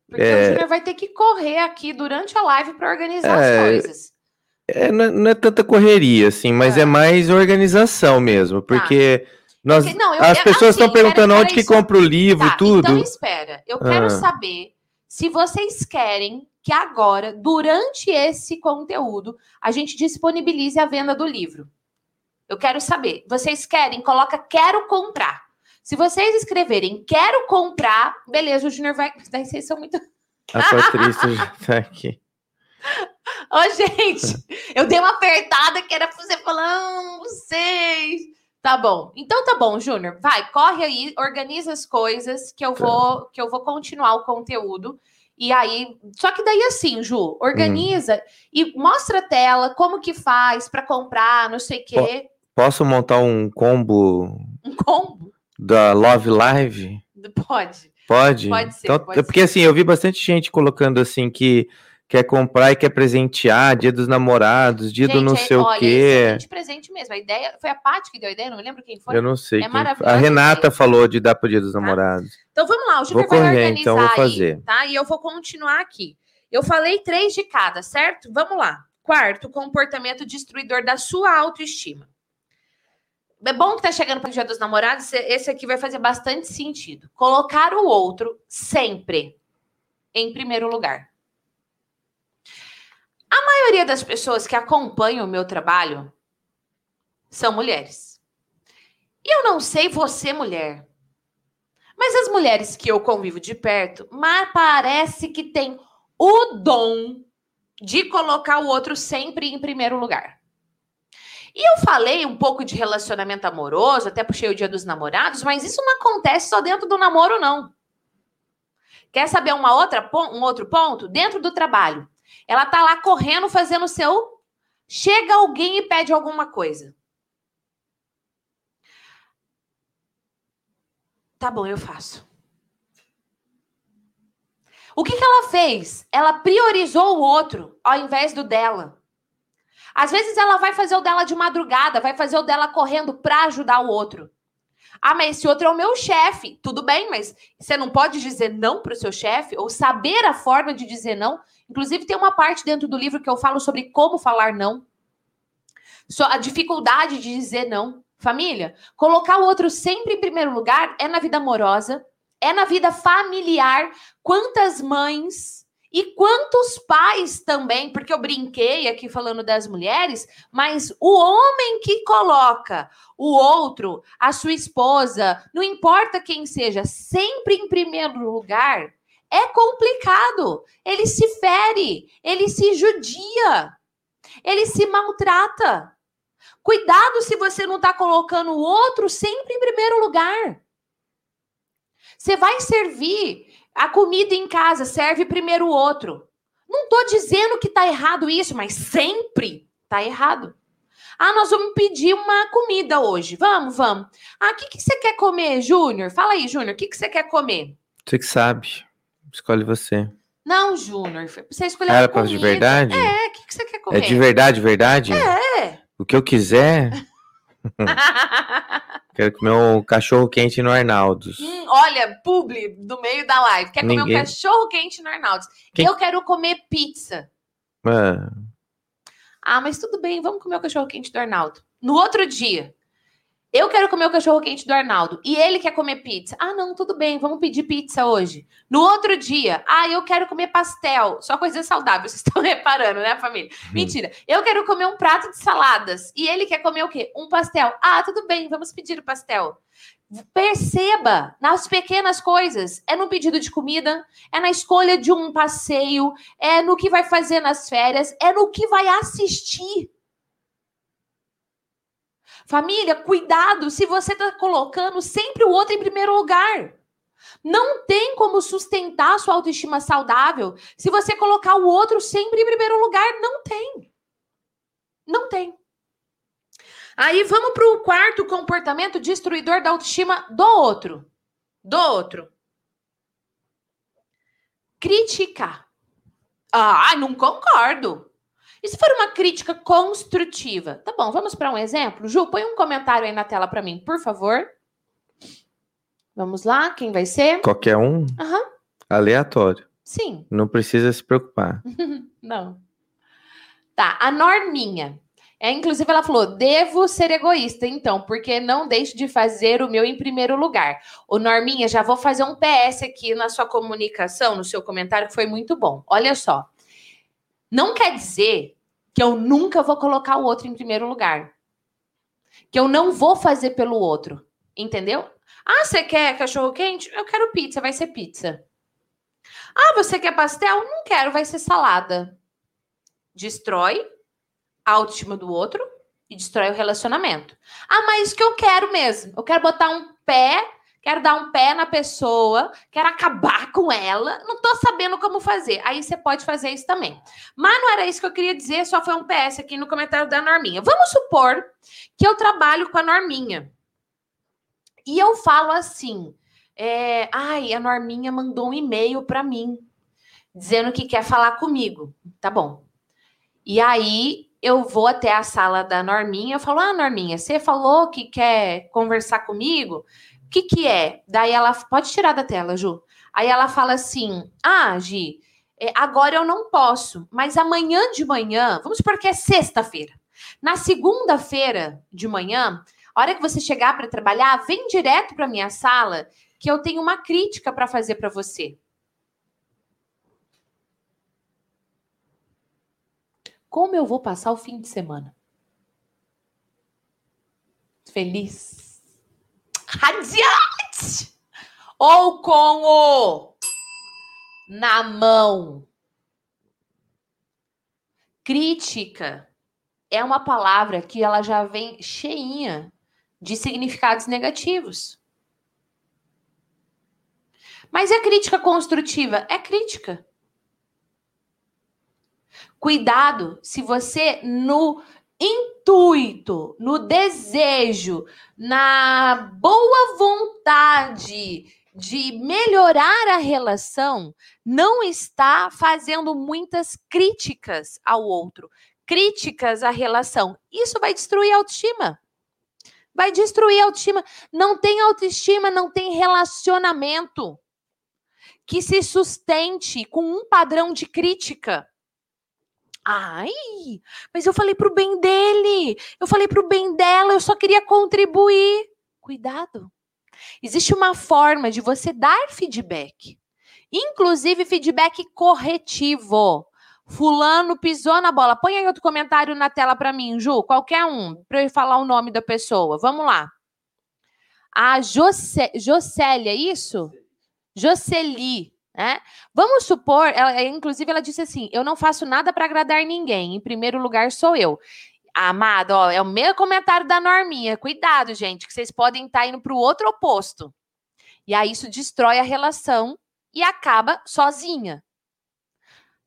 Speaker 2: Porque é... o Júnior vai ter que correr aqui durante a live para organizar é... as coisas.
Speaker 1: É, não, é, não, é tanta correria, assim, mas é, é mais organização mesmo, tá. porque nós, porque, não, eu, as pessoas estão assim, perguntando onde que compra o livro, tá, tudo. Então
Speaker 2: espera, eu quero ah. saber se vocês querem que agora, durante esse conteúdo, a gente disponibilize a venda do livro. Eu quero saber. Vocês querem? Coloca quero comprar. Se vocês escreverem quero comprar, beleza, o Junior vai. Daí vocês são muito.
Speaker 1: A Patrícia já tá aqui.
Speaker 2: Ô, gente, eu dei uma apertada que era pra você falar, não sei. Tá bom. Então tá bom, Júnior. Vai, corre aí, organiza as coisas que eu tá. vou que eu vou continuar o conteúdo. E aí, só que daí assim, Ju, organiza hum. e mostra a tela, como que faz para comprar, não sei o quê.
Speaker 1: Posso montar um combo?
Speaker 2: Um combo?
Speaker 1: Da Love Live?
Speaker 2: Pode.
Speaker 1: Pode?
Speaker 2: Pode ser.
Speaker 1: Então,
Speaker 2: pode
Speaker 1: porque
Speaker 2: ser.
Speaker 1: assim, eu vi bastante gente colocando assim que quer comprar e quer presentear, dia dos namorados, dia gente, do não sei olha, o quê.
Speaker 2: É presente mesmo. A ideia foi a Paty que deu a ideia, não me lembro quem foi.
Speaker 1: Eu não sei. É. A Renata falou de dar pro dia dos tá? namorados.
Speaker 2: Então vamos lá, o Júnior vai organizar então vou fazer. Aí, tá? E eu vou continuar aqui. Eu falei três de cada, certo? Vamos lá. Quarto, comportamento destruidor da sua autoestima. É bom que tá chegando para o Dia dos Namorados, esse aqui vai fazer bastante sentido. Colocar o outro sempre em primeiro lugar. A maioria das pessoas que acompanham o meu trabalho são mulheres. E eu não sei você, mulher, mas as mulheres que eu convivo de perto, mas parece que tem o dom de colocar o outro sempre em primeiro lugar. E eu falei um pouco de relacionamento amoroso, até puxei o dia dos namorados, mas isso não acontece só dentro do namoro, não. Quer saber uma outra, um outro ponto? Dentro do trabalho. Ela tá lá correndo, fazendo o seu. Chega alguém e pede alguma coisa. Tá bom, eu faço. O que, que ela fez? Ela priorizou o outro ao invés do dela. Às vezes ela vai fazer o dela de madrugada, vai fazer o dela correndo para ajudar o outro. Ah, mas esse outro é o meu chefe. Tudo bem, mas você não pode dizer não para o seu chefe ou saber a forma de dizer não. Inclusive, tem uma parte dentro do livro que eu falo sobre como falar não. A dificuldade de dizer não. Família, colocar o outro sempre em primeiro lugar é na vida amorosa, é na vida familiar. Quantas mães e quantos pais também, porque eu brinquei aqui falando das mulheres, mas o homem que coloca o outro, a sua esposa, não importa quem seja, sempre em primeiro lugar, é complicado. Ele se fere, ele se judia, ele se maltrata. Cuidado se você não está colocando o outro sempre em primeiro lugar. Você vai servir a comida em casa serve primeiro o outro. Não estou dizendo que está errado isso, mas sempre está errado. Ah, nós vamos pedir uma comida hoje. Vamos, vamos. Ah, o que, que você quer comer, Júnior? Fala aí, Júnior, o que, que você quer comer?
Speaker 1: Você que sabe. Escolhe você.
Speaker 2: Não, Júnior. Você escolheu
Speaker 1: Era para de verdade?
Speaker 2: É, o que, que você quer comer?
Speaker 1: É de verdade, verdade?
Speaker 2: É.
Speaker 1: O que eu quiser. Quero comer um cachorro quente no Arnaldos.
Speaker 2: Hum, olha, publi do meio da live. Quer comer Ninguém... um cachorro quente no Arnaldos. Quem... Eu quero comer pizza.
Speaker 1: Ah.
Speaker 2: ah, mas tudo bem, vamos comer o cachorro quente do Arnaldo. No outro dia, eu quero comer o cachorro quente do Arnaldo e ele quer comer pizza. Ah, não, tudo bem, vamos pedir pizza hoje. No outro dia, ah, eu quero comer pastel. Só coisa saudável, vocês estão reparando, né, família? Hum. Mentira. Eu quero comer um prato de saladas e ele quer comer o quê? Um pastel. Ah, tudo bem, vamos pedir o pastel. Perceba nas pequenas coisas. É no pedido de comida, é na escolha de um passeio, é no que vai fazer nas férias, é no que vai assistir. Família, cuidado se você está colocando sempre o outro em primeiro lugar. Não tem como sustentar sua autoestima saudável se você colocar o outro sempre em primeiro lugar. Não tem. Não tem. Aí vamos para o quarto comportamento destruidor da autoestima do outro. Do outro. Criticar. Ah, não concordo. E se for uma crítica construtiva? Tá bom, vamos para um exemplo? Ju, põe um comentário aí na tela para mim, por favor. Vamos lá, quem vai ser?
Speaker 1: Qualquer um?
Speaker 2: Uhum.
Speaker 1: Aleatório.
Speaker 2: Sim.
Speaker 1: Não precisa se preocupar.
Speaker 2: Não. Tá, a Norminha. É, inclusive, ela falou: devo ser egoísta, então, porque não deixo de fazer o meu em primeiro lugar. O Norminha, já vou fazer um PS aqui na sua comunicação, no seu comentário, que foi muito bom. Olha só. Não quer dizer que eu nunca vou colocar o outro em primeiro lugar. Que eu não vou fazer pelo outro. Entendeu? Ah, você quer cachorro quente? Eu quero pizza, vai ser pizza. Ah, você quer pastel? Não quero, vai ser salada. Destrói a autoestima do outro e destrói o relacionamento. Ah, mas que eu quero mesmo. Eu quero botar um pé quero dar um pé na pessoa, quero acabar com ela, não tô sabendo como fazer. Aí você pode fazer isso também. Mas não era isso que eu queria dizer, só foi um PS aqui no comentário da Norminha. Vamos supor que eu trabalho com a Norminha. E eu falo assim: é, ai, a Norminha mandou um e-mail para mim dizendo que quer falar comigo. Tá bom. E aí eu vou até a sala da Norminha, eu falo: "Ah, Norminha, você falou que quer conversar comigo?" Que que é? Daí ela pode tirar da tela, Ju. Aí ela fala assim: "Ah, Gi, é, agora eu não posso, mas amanhã de manhã, vamos supor que é sexta-feira. Na segunda-feira de manhã, a hora que você chegar para trabalhar, vem direto para minha sala que eu tenho uma crítica para fazer para você. Como eu vou passar o fim de semana? Feliz. Radiante! Ou com o na mão. Crítica é uma palavra que ela já vem cheinha de significados negativos. Mas é crítica construtiva? É crítica. Cuidado se você, no intuito, no desejo, na boa vontade de melhorar a relação, não está fazendo muitas críticas ao outro, críticas à relação. Isso vai destruir a autoestima. Vai destruir a autoestima. Não tem autoestima, não tem relacionamento que se sustente com um padrão de crítica. Ai, mas eu falei pro bem dele, eu falei pro bem dela, eu só queria contribuir. Cuidado. Existe uma forma de você dar feedback, inclusive feedback corretivo. Fulano pisou na bola. Põe aí outro comentário na tela para mim, Ju, qualquer um, para eu falar o nome da pessoa. Vamos lá. A José, Jocélia, é isso? Jocely, né? Vamos supor, ela, inclusive ela disse assim: eu não faço nada para agradar ninguém. Em primeiro lugar sou eu. Amado, ó, é o meu comentário da Norminha. Cuidado, gente, que vocês podem estar tá indo para o outro oposto. E aí isso destrói a relação e acaba sozinha.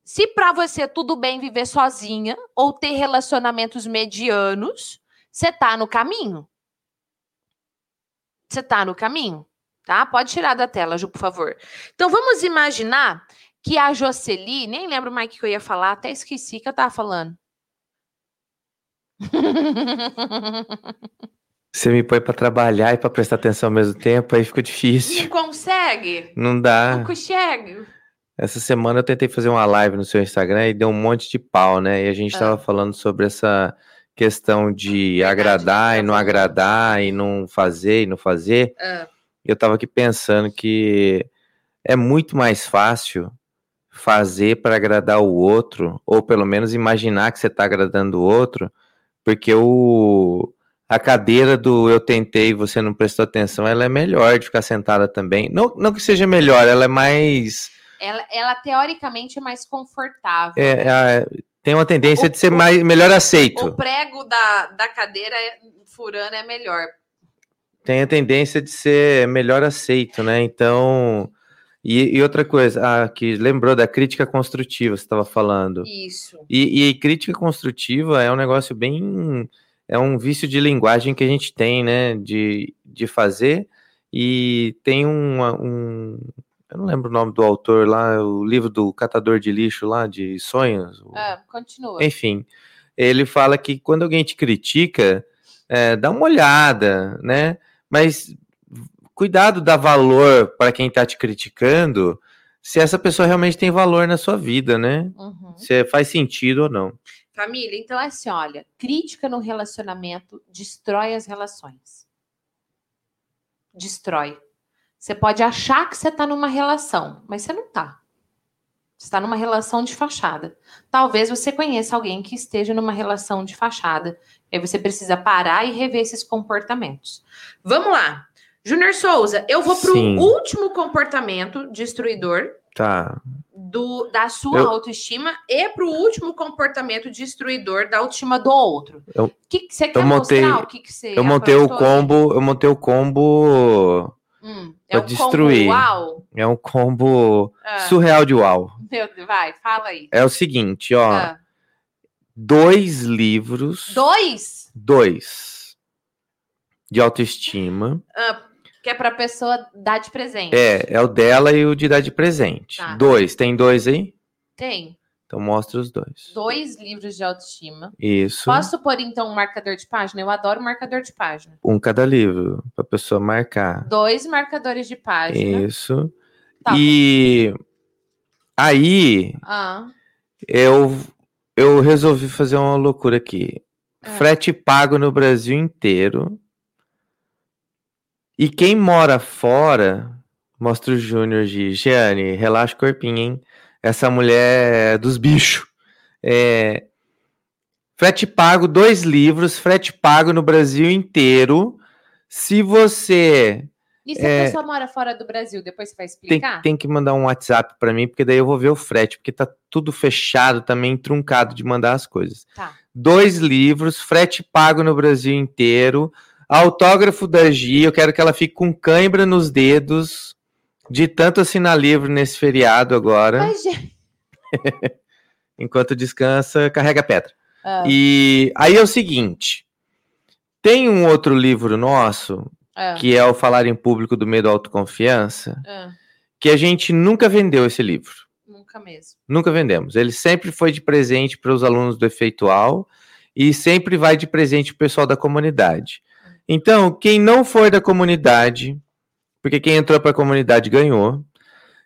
Speaker 2: Se para você tudo bem viver sozinha ou ter relacionamentos medianos, você tá no caminho. Você tá no caminho tá? Pode tirar da tela, Ju, por favor. Então, vamos imaginar que a Jocely, nem lembro mais o que eu ia falar, até esqueci que eu tava falando.
Speaker 1: Você me põe para trabalhar e para prestar atenção ao mesmo tempo, aí fica difícil.
Speaker 2: Não consegue?
Speaker 1: Não dá.
Speaker 2: Não consegue.
Speaker 1: Essa semana eu tentei fazer uma live no seu Instagram e deu um monte de pau, né? E a gente estava ah. falando sobre essa questão de agradar e não agradar e não fazer e não fazer. Ah eu estava aqui pensando que é muito mais fácil fazer para agradar o outro, ou pelo menos imaginar que você está agradando o outro, porque o, a cadeira do eu tentei e você não prestou atenção, ela é melhor de ficar sentada também. Não, não que seja melhor, ela é mais.
Speaker 2: Ela, ela teoricamente é mais confortável.
Speaker 1: É, é, tem uma tendência o, de ser mais, melhor aceito.
Speaker 2: O prego da, da cadeira furando é melhor
Speaker 1: tem a tendência de ser melhor aceito, né? Então, e, e outra coisa, ah, que lembrou da crítica construtiva, você estava falando.
Speaker 2: Isso.
Speaker 1: E, e, crítica construtiva é um negócio bem, é um vício de linguagem que a gente tem, né? De, de fazer e tem um, um eu não lembro o nome do autor lá, o livro do catador de lixo lá de sonhos.
Speaker 2: Ah, continua.
Speaker 1: Enfim, ele fala que quando alguém te critica, é, dá uma olhada, né? Mas cuidado dar valor para quem está te criticando, se essa pessoa realmente tem valor na sua vida, né? Uhum. Se faz sentido ou não.
Speaker 2: Família, então é assim, olha, crítica no relacionamento destrói as relações. Destrói. Você pode achar que você está numa relação, mas você não está. Você está numa relação de fachada. Talvez você conheça alguém que esteja numa relação de fachada. Aí você precisa parar e rever esses comportamentos. Vamos lá. Júnior Souza, eu vou para o último comportamento destruidor.
Speaker 1: Tá.
Speaker 2: Do, da sua eu... autoestima e para o último comportamento destruidor da autoestima do outro.
Speaker 1: Eu,
Speaker 2: que, que você quer
Speaker 1: montei,
Speaker 2: mostrar? O que, que você
Speaker 1: eu montei o combo, eu montei o combo Hum, é um destruir.
Speaker 2: Combo
Speaker 1: É um combo ah. surreal de uau.
Speaker 2: Meu Deus, vai, fala aí.
Speaker 1: É o seguinte, ó. Ah. Dois livros.
Speaker 2: Dois?
Speaker 1: Dois. De autoestima.
Speaker 2: Ah, que é pra pessoa dar de presente.
Speaker 1: É, é o dela e o de dar de presente. Tá. Dois. Tem dois aí?
Speaker 2: Tem.
Speaker 1: Então mostra os dois.
Speaker 2: Dois livros de autoestima.
Speaker 1: Isso.
Speaker 2: Posso pôr então um marcador de página? Eu adoro marcador de página.
Speaker 1: Um cada livro, para a pessoa marcar.
Speaker 2: Dois marcadores de página.
Speaker 1: Isso. Tá. E Aí
Speaker 2: Ah,
Speaker 1: eu, eu resolvi fazer uma loucura aqui.
Speaker 2: Ah.
Speaker 1: Frete pago no Brasil inteiro. E quem mora fora, mostra o Júnior de Gianni, relaxa o corpinho, hein? Essa mulher dos bichos. É, frete pago, dois livros, frete pago no Brasil inteiro. Se você
Speaker 2: e se
Speaker 1: É.
Speaker 2: a pessoa mora fora do Brasil, depois você vai
Speaker 1: tem,
Speaker 2: explicar?
Speaker 1: tem que mandar um WhatsApp pra mim, porque daí eu vou ver o frete, porque tá tudo fechado também, truncado de mandar as coisas.
Speaker 2: Tá.
Speaker 1: Dois livros, frete pago no Brasil inteiro, autógrafo da Gi, eu quero que ela fique com cãibra nos dedos, de tanto assinar livro nesse feriado agora,
Speaker 2: Mas, gente,
Speaker 1: enquanto descansa, carrega pedra.
Speaker 2: Ah.
Speaker 1: E aí é o seguinte, tem um outro livro nosso,
Speaker 2: ah,
Speaker 1: que é o Falar em Público do Medo à Autoconfiança,
Speaker 2: ah,
Speaker 1: que a gente nunca vendeu esse livro.
Speaker 2: nunca mesmo.
Speaker 1: Nunca vendemos. Ele sempre foi de presente para os alunos do Efeitual e sempre vai de presente para o pessoal da comunidade. Então, quem não for da comunidade, porque quem entrou para a comunidade ganhou,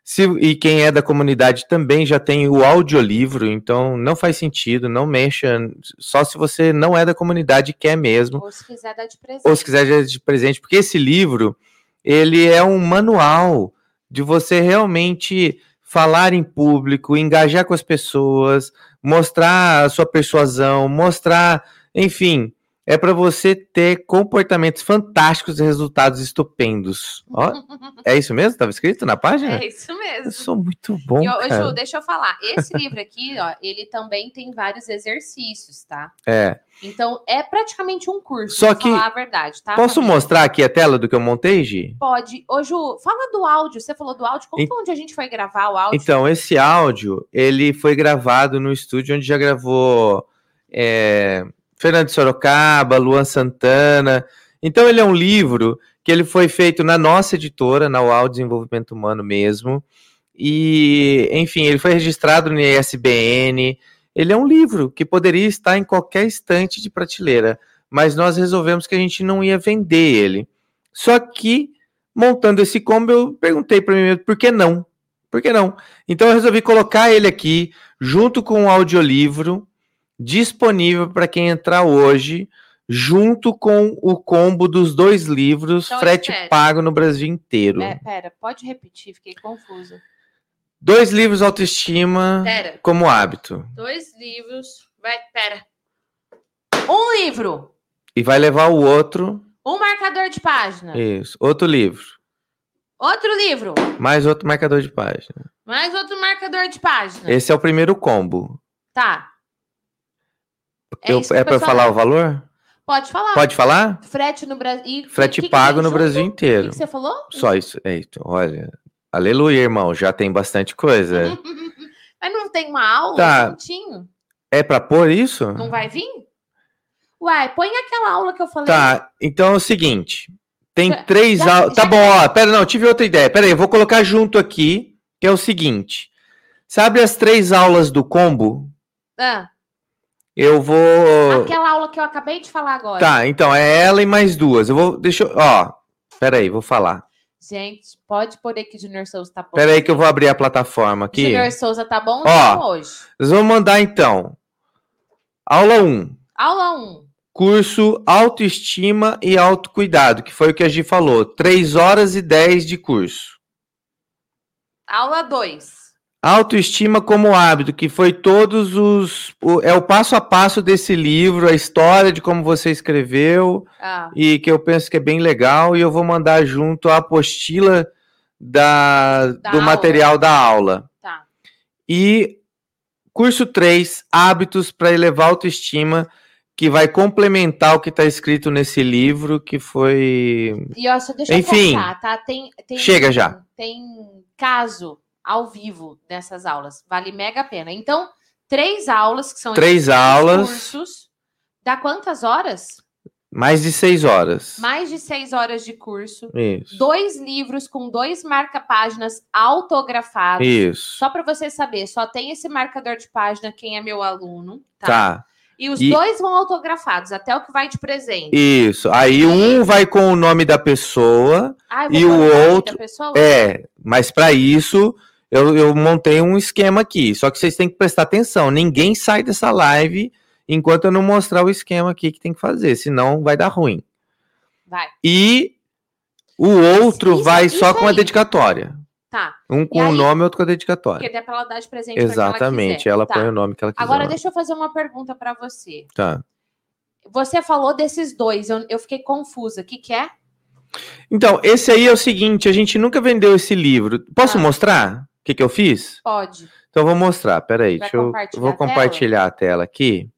Speaker 1: se, e quem é da comunidade também já tem o audiolivro, então não faz sentido, não mexa, só se você não é da comunidade quer mesmo
Speaker 2: Ou se quiser dar de presente.
Speaker 1: ou se quiser já de presente, porque esse livro, ele é um manual de você realmente falar em público, engajar com as pessoas, mostrar a sua persuasão, mostrar, enfim, é para você ter comportamentos fantásticos e resultados estupendos. Ó, é isso mesmo? Estava escrito na página?
Speaker 2: É isso
Speaker 1: Eu
Speaker 2: mesmo.
Speaker 1: sou muito bom,
Speaker 2: E, ô, ô,
Speaker 1: cara.
Speaker 2: Ju, deixa eu falar. Esse livro aqui, ó, ele também tem vários exercícios, tá?
Speaker 1: É.
Speaker 2: Então, é praticamente um curso,
Speaker 1: Só que-
Speaker 2: falar a verdade, tá?
Speaker 1: Posso mostrar aqui a tela do que eu montei, Gi?
Speaker 2: Pode. Ô, Ju, fala do áudio. Você falou do áudio. Conta onde a gente foi gravar o áudio.
Speaker 1: Então, esse áudio, ele foi gravado no estúdio onde já gravou é, Fernando Sorocaba, Luan Santana. Então, ele é um livro que ele foi feito na nossa editora, na UAU Desenvolvimento Humano mesmo. E, enfim, ele foi registrado no ISBN. Ele é um livro que poderia estar em qualquer estante de prateleira, mas nós resolvemos que a gente não ia vender ele. Só que, montando esse combo, eu perguntei para mim mesmo, por que não? Por que não? Então eu resolvi colocar ele aqui, junto com o audiolivro, disponível para quem entrar hoje, junto com o combo dos dois livros,
Speaker 2: Então,
Speaker 1: frete pago no Brasil inteiro.
Speaker 2: É, pera, pode repetir, fiquei confusa.
Speaker 1: Dois livros autoestima
Speaker 2: Pera,
Speaker 1: como hábito.
Speaker 2: dois livros. Vai, pera. Um livro,
Speaker 1: E vai levar o outro,
Speaker 2: um marcador de página.
Speaker 1: isso, outro livro,
Speaker 2: Outro livro,
Speaker 1: mais outro marcador de página.
Speaker 2: mais outro marcador de página.
Speaker 1: Esse é o primeiro combo.
Speaker 2: Tá. É
Speaker 1: Eu-
Speaker 2: que
Speaker 1: é para eu falar o valor?
Speaker 2: Pode falar.
Speaker 1: Pode falar?
Speaker 2: Frete no Brasil.
Speaker 1: Frete pago no Brasil
Speaker 2: O
Speaker 1: inteiro.
Speaker 2: que você falou?
Speaker 1: Só isso. Eita, olha. Aleluia, irmão. Já tem bastante coisa.
Speaker 2: Mas não tem uma aula,
Speaker 1: Tá.
Speaker 2: pontinho?
Speaker 1: É pra pôr isso?
Speaker 2: Não vai vir? Uai, põe aquela aula que eu falei.
Speaker 1: Tá, então é o seguinte. Tem
Speaker 2: Já-
Speaker 1: três aulas. Tá
Speaker 2: já-
Speaker 1: bom, ó. Pera, não, tive outra ideia. Pera aí, eu vou colocar junto aqui, que é o seguinte. Sabe as três aulas do combo?
Speaker 2: Ah,
Speaker 1: Eu vou.
Speaker 2: aquela aula que eu acabei de falar agora.
Speaker 1: Tá, então é ela e mais duas. Eu vou. Deixa eu. Ó. Pera aí, vou falar.
Speaker 2: Gente, pode pôr aí que o Junior Souza tá bom.
Speaker 1: Pera aí que eu vou abrir a plataforma aqui.
Speaker 2: Junior Souza tá bom
Speaker 1: Ó.
Speaker 2: então hoje.
Speaker 1: Nós vamos mandar então. Aula 1.
Speaker 2: Aula 1.
Speaker 1: Curso Autoestima e Autocuidado, que foi o que a Gi falou. 3 horas e 10 de curso.
Speaker 2: Aula 2.
Speaker 1: Autoestima como hábito, que foi todos os. o- é o passo a passo desse livro, a história de como você escreveu,
Speaker 2: Ah,
Speaker 1: e que eu penso que é bem legal, e eu vou mandar junto a apostila da,
Speaker 2: Da
Speaker 1: do
Speaker 2: aula.
Speaker 1: material da aula.
Speaker 2: tá.
Speaker 1: E curso 3, hábitos para elevar a autoestima, que vai complementar o que está escrito nesse livro, que foi.
Speaker 2: E ó, só deixa
Speaker 1: Enfim.
Speaker 2: eu contar, tá? Tem, tem,
Speaker 1: Chega já.
Speaker 2: Tem caso ao vivo nessas aulas. Vale mega a pena. Então, três aulas, que são
Speaker 1: Três aulas.
Speaker 2: cursos. Dá quantas horas?
Speaker 1: Mais de seis horas.
Speaker 2: Mais de seis horas de curso.
Speaker 1: Isso.
Speaker 2: Dois livros com dois marca-páginas autografados.
Speaker 1: Isso.
Speaker 2: Só para você saber, só tem esse marcador de página quem é meu aluno, tá?
Speaker 1: Tá.
Speaker 2: E os
Speaker 1: E-
Speaker 2: dois vão autografados, até o que vai de presente.
Speaker 1: Isso. Aí um vai com o nome da pessoa,
Speaker 2: Ah,
Speaker 1: e o outro-
Speaker 2: pessoa?
Speaker 1: é, mas para isso eu, eu montei um esquema aqui, só que vocês têm que prestar atenção. Ninguém sai dessa live enquanto eu não mostrar o esquema aqui que tem que fazer, senão vai dar ruim.
Speaker 2: Vai.
Speaker 1: E o outro
Speaker 2: Isso-
Speaker 1: vai
Speaker 2: isso
Speaker 1: só com a
Speaker 2: aí.
Speaker 1: dedicatória.
Speaker 2: Tá.
Speaker 1: Um com
Speaker 2: aí-
Speaker 1: o nome e outro com a
Speaker 2: Porque
Speaker 1: dedicatória.
Speaker 2: dá pra ela dar de presente
Speaker 1: Exatamente,
Speaker 2: quiser.
Speaker 1: ela
Speaker 2: tá.
Speaker 1: põe o nome que ela quiser.
Speaker 2: Agora, deixa eu fazer uma pergunta pra você.
Speaker 1: Tá.
Speaker 2: Você falou desses dois, eu, eu fiquei confusa. O que, que é?
Speaker 1: Então, esse aí é o seguinte, a gente nunca vendeu esse livro. Posso
Speaker 2: Ah.
Speaker 1: mostrar que, que eu fiz?
Speaker 2: Pode.
Speaker 1: Então, eu vou mostrar, peraí.
Speaker 2: Vai
Speaker 1: Deixa eu, eu vou
Speaker 2: a tela?
Speaker 1: compartilhar a tela aqui,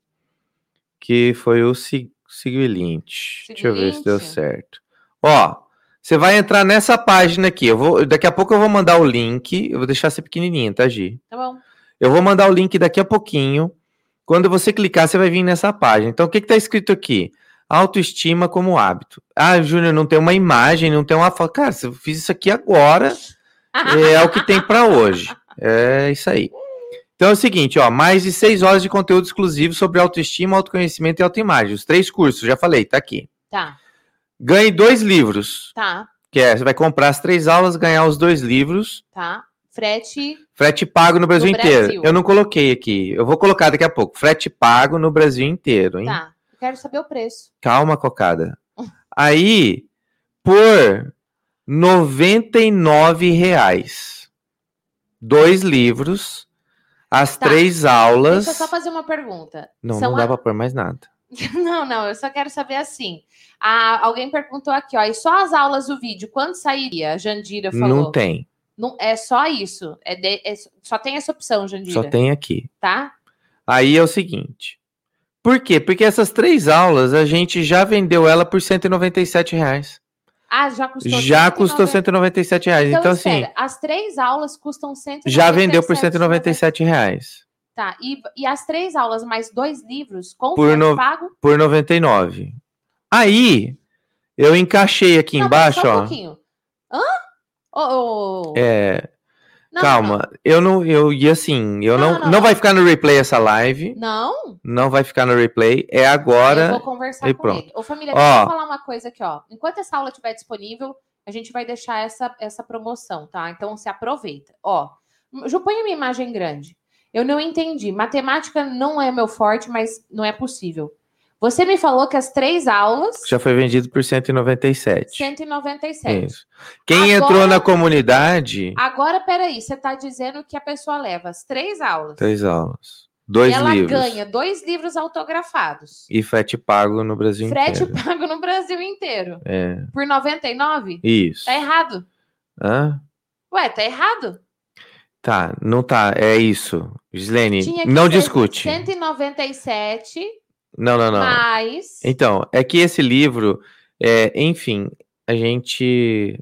Speaker 1: que foi o se- seguinte. Deixa eu ver se deu certo. Ó, você vai entrar nessa página aqui. Eu vou, daqui a pouco eu vou mandar o link. Eu vou deixar ser pequenininho, tá, Gi?
Speaker 2: Tá bom.
Speaker 1: Eu vou mandar o link daqui a pouquinho. Quando você clicar, você vai vir nessa página. Então, o que está escrito aqui? Autoestima como hábito. Ah, Júnior, não tem uma imagem, não tem uma foto. Cara, se eu fiz isso aqui agora, é o que tem para hoje. É isso aí. Então é o seguinte, ó, mais de seis horas de conteúdo exclusivo sobre autoestima, autoconhecimento e autoimagem. Os três cursos, já falei, tá aqui.
Speaker 2: Tá,
Speaker 1: Ganhe dois livros,
Speaker 2: tá,
Speaker 1: que é, você vai comprar as três aulas, ganhar os dois livros.
Speaker 2: tá. Frete.
Speaker 1: Frete pago no Brasil
Speaker 2: No
Speaker 1: inteiro.
Speaker 2: Brasil.
Speaker 1: Eu não coloquei aqui. Eu vou colocar daqui a pouco. Frete pago no Brasil inteiro, hein?
Speaker 2: Tá. Quero saber o preço.
Speaker 1: Calma, cocada. Aí, por 99 reais, dois livros, as
Speaker 2: Tá.
Speaker 1: três aulas.
Speaker 2: Deixa eu só fazer uma pergunta.
Speaker 1: Não,
Speaker 2: São
Speaker 1: não dá
Speaker 2: a-
Speaker 1: pra pôr mais nada.
Speaker 2: Não, não, eu só quero saber assim. Ah, alguém perguntou aqui, ó, e só as aulas do vídeo, quando sairia? A Jandira falou.
Speaker 1: Não tem.
Speaker 2: Não, é só isso. É, de- é- só tem essa opção, Jandira.
Speaker 1: Só tem aqui.
Speaker 2: Tá?
Speaker 1: Aí é o seguinte. Por quê? Porque essas três aulas a gente já vendeu ela por 197 reais.
Speaker 2: Ah, já custou
Speaker 1: Já
Speaker 2: 190.
Speaker 1: custou 197 reais.
Speaker 2: Então,
Speaker 1: Então, assim,
Speaker 2: espera, as três aulas custam 197.
Speaker 1: já vendeu por 197 reais.
Speaker 2: Tá, e, e as três aulas mais dois livros com
Speaker 1: Por no-
Speaker 2: pago?
Speaker 1: por 99. Aí, eu encaixei aqui
Speaker 2: Não, pera
Speaker 1: embaixo,
Speaker 2: só um
Speaker 1: ó.
Speaker 2: pouquinho. Hã? Ô, ô,
Speaker 1: É,
Speaker 2: não,
Speaker 1: calma, eu não, eu e assim, eu
Speaker 2: Não,
Speaker 1: não,
Speaker 2: não,
Speaker 1: não,
Speaker 2: não.
Speaker 1: vai ficar no replay essa live,
Speaker 2: Não,
Speaker 1: não vai ficar no replay, é
Speaker 2: eu vou
Speaker 1: agora.
Speaker 2: conversar
Speaker 1: e
Speaker 2: com
Speaker 1: pronto.
Speaker 2: ele. Ô, família,
Speaker 1: Ó.
Speaker 2: deixa eu falar uma coisa aqui, ó. Enquanto essa aula estiver disponível, a gente vai deixar essa, essa promoção, tá? Então, se aproveita. Ó, põe uma imagem grande. Eu não entendi. Matemática não é meu forte, mas não é possível. Você me falou que as três aulas,
Speaker 1: Já foi vendido por 197.
Speaker 2: 197.
Speaker 1: Isso. Quem
Speaker 2: Agora-
Speaker 1: entrou na comunidade,
Speaker 2: Agora, peraí, você está dizendo que a pessoa leva as três aulas.
Speaker 1: três aulas, dois
Speaker 2: e ela
Speaker 1: livros
Speaker 2: ganha dois livros autografados.
Speaker 1: e frete pago no Brasil
Speaker 2: Frete
Speaker 1: inteiro.
Speaker 2: pago no Brasil inteiro.
Speaker 1: É,
Speaker 2: Por 99?
Speaker 1: isso.
Speaker 2: Tá errado.
Speaker 1: Hã?
Speaker 2: Ué, tá errado.
Speaker 1: Tá, não tá, é isso. Gislene, não discute.
Speaker 2: 197
Speaker 1: Não, não, não.
Speaker 2: mais.
Speaker 1: Então, é que esse livro, é, enfim, a gente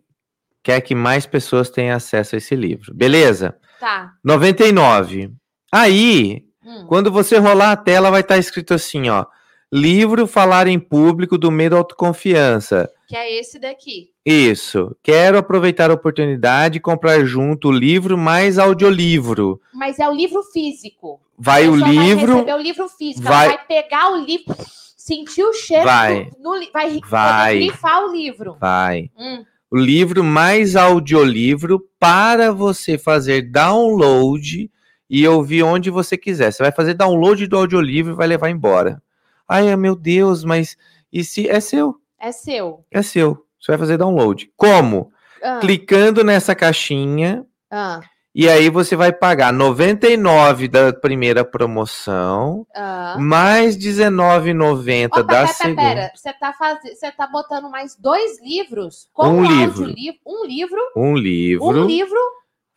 Speaker 1: quer que mais pessoas tenham acesso a esse livro. Beleza?
Speaker 2: Tá.
Speaker 1: 99. Aí,
Speaker 2: Hum.
Speaker 1: quando você rolar a tela, vai estar escrito assim, ó. Livro Falar em Público do Medo à Autoconfiança.
Speaker 2: Que é esse daqui.
Speaker 1: Isso. Quero aproveitar a oportunidade e comprar junto o livro mais audiolivro.
Speaker 2: Mas é o livro físico.
Speaker 1: Vai o
Speaker 2: pessoa Vai
Speaker 1: livro.
Speaker 2: receber o livro físico.
Speaker 1: vai-
Speaker 2: Ela vai pegar o livro, sentir o cheiro.
Speaker 1: Vai.
Speaker 2: do- no vai,
Speaker 1: Vai.
Speaker 2: grifar o livro.
Speaker 1: Vai.
Speaker 2: Hum.
Speaker 1: o livro mais audiolivro para você fazer download e ouvir onde você quiser. Você vai fazer download do audiolivro e vai levar embora. Ai, meu Deus, mas e se é seu?
Speaker 2: É seu.
Speaker 1: É seu. Você vai fazer download. Como?
Speaker 2: Ah,
Speaker 1: Clicando nessa caixinha
Speaker 2: ah,
Speaker 1: e aí você vai pagar 99 da primeira promoção,
Speaker 2: ah.
Speaker 1: mais 19,90
Speaker 2: Ó,
Speaker 1: da
Speaker 2: pera,
Speaker 1: segunda.
Speaker 2: pera. Você tá, faz... Você tá botando mais dois livros? Com
Speaker 1: Um livro.
Speaker 2: audiolivro? Um livro.
Speaker 1: Um livro.
Speaker 2: Um livro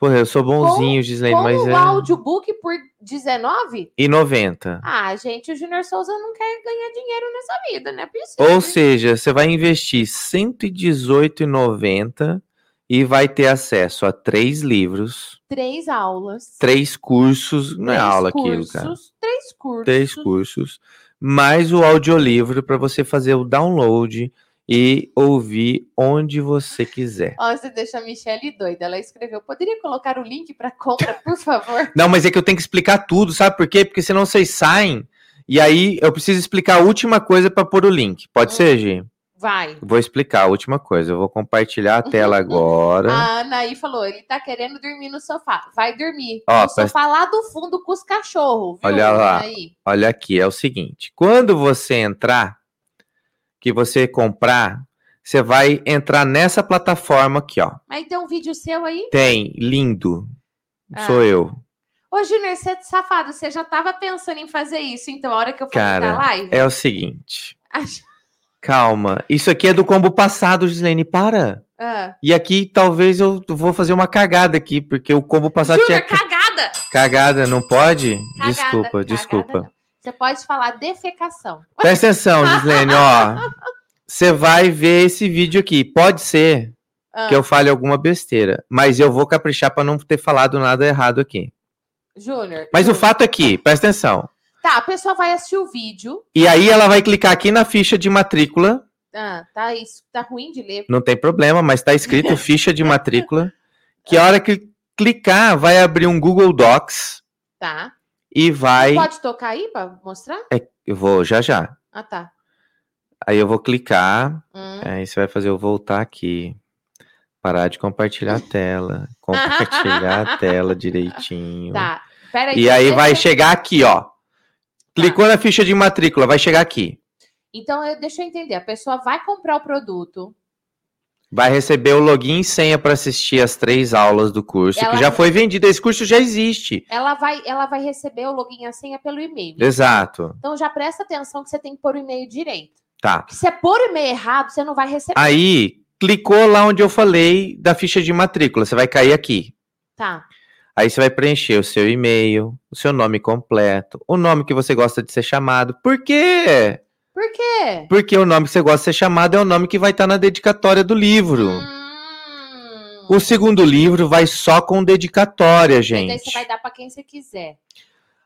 Speaker 1: Porra, eu sou bonzinho, Gislaine,
Speaker 2: com
Speaker 1: mas
Speaker 2: o
Speaker 1: é
Speaker 2: audiobook por 19?
Speaker 1: e 90.
Speaker 2: Ah, gente, o Júnior Souza não quer ganhar dinheiro nessa vida, é possível.
Speaker 1: Ou seja, você vai investir R$ 118,90 e vai ter acesso a três livros,
Speaker 2: Três aulas.
Speaker 1: três cursos, não é
Speaker 2: três
Speaker 1: aula aquilo,
Speaker 2: cursos,
Speaker 1: cara.
Speaker 2: Três cursos.
Speaker 1: Três cursos, mais o audiolivro para você fazer o download e ouvir onde você quiser.
Speaker 2: Ó, você deixa a Michelle doida. Ela escreveu: poderia colocar o link para compra, por favor?
Speaker 1: Não, mas é que eu tenho que explicar tudo, sabe por quê? Porque senão vocês saem e aí eu preciso explicar a última coisa para pôr o link. Pode
Speaker 2: Hum.
Speaker 1: ser, Gi?
Speaker 2: Vai.
Speaker 1: Vou explicar a última coisa. Eu vou compartilhar a tela agora.
Speaker 2: A Ana aí falou, ele tá querendo dormir no sofá. Vai dormir.
Speaker 1: Ó,
Speaker 2: no sofá lá do fundo com os cachorros, viu?
Speaker 1: Olha lá. Olha aqui, é o seguinte: quando você entrar, que você comprar, você vai entrar nessa plataforma aqui, ó.
Speaker 2: Mas tem um vídeo seu aí?
Speaker 1: Tem, lindo.
Speaker 2: Ah.
Speaker 1: Sou eu.
Speaker 2: Ô, Júnior, você é safado, você já tava pensando em fazer isso, então a hora que eu falei
Speaker 1: Cara,
Speaker 2: live.
Speaker 1: É o seguinte.
Speaker 2: Acho-
Speaker 1: Calma. Isso aqui é do combo passado, Gislene. Para.
Speaker 2: Ah.
Speaker 1: E aqui talvez eu vou fazer uma cagada aqui, porque o combo passado
Speaker 2: Júnior,
Speaker 1: tinha.
Speaker 2: cagada!
Speaker 1: Cagada, não pode?
Speaker 2: Cagada,
Speaker 1: desculpa,
Speaker 2: cagada
Speaker 1: desculpa.
Speaker 2: não. Você pode falar defecação.
Speaker 1: Presta atenção, Gislene, ó. Você vai ver esse vídeo aqui. Pode ser
Speaker 2: Ah,
Speaker 1: que eu fale alguma besteira, mas eu vou caprichar para não ter falado nada errado aqui.
Speaker 2: Júnior.
Speaker 1: Mas o
Speaker 2: Júnior.
Speaker 1: fato é que, presta atenção.
Speaker 2: Tá, a pessoa vai assistir o vídeo.
Speaker 1: E aí ela vai clicar aqui na ficha de matrícula.
Speaker 2: Ah, tá, isso tá ruim de ler.
Speaker 1: Não tem problema, mas tá escrito ficha de matrícula. Que a hora que clicar, vai abrir um Google Docs
Speaker 2: Tá.
Speaker 1: E vai.
Speaker 2: Pode tocar aí pra mostrar?
Speaker 1: Eu vou já já.
Speaker 2: Ah, tá.
Speaker 1: Aí eu vou clicar.
Speaker 2: Hum.
Speaker 1: Aí você vai fazer eu voltar aqui. Parar de compartilhar a tela. Compartilhar a tela direitinho.
Speaker 2: Tá. Pera aí.
Speaker 1: E aí vai chegar aqui, ó. Clicou na ficha de matrícula, vai chegar aqui.
Speaker 2: Então, eu, deixa eu entender. A pessoa vai comprar o produto.
Speaker 1: Vai receber o login e senha para assistir as três aulas do curso,
Speaker 2: Ela-
Speaker 1: que já foi vendido. Esse curso já existe.
Speaker 2: Ela vai, ela vai receber o login e a senha pelo e-mail.
Speaker 1: Exato.
Speaker 2: Então, já presta atenção que você tem que pôr o e-mail direito.
Speaker 1: Tá.
Speaker 2: Porque se é pôr o e-mail errado, você não vai receber.
Speaker 1: Aí, clicou lá onde eu falei da ficha de matrícula. Você vai cair aqui.
Speaker 2: Tá.
Speaker 1: Aí você vai preencher o seu e-mail, o seu nome completo, o nome que você gosta de ser chamado. Por quê?
Speaker 2: Por quê?
Speaker 1: Porque o nome que você gosta de ser chamado é o nome que vai estar na dedicatória do livro.
Speaker 2: Hum.
Speaker 1: O segundo livro vai só com dedicatória,
Speaker 2: E daí
Speaker 1: gente.
Speaker 2: você vai dar pra quem você quiser.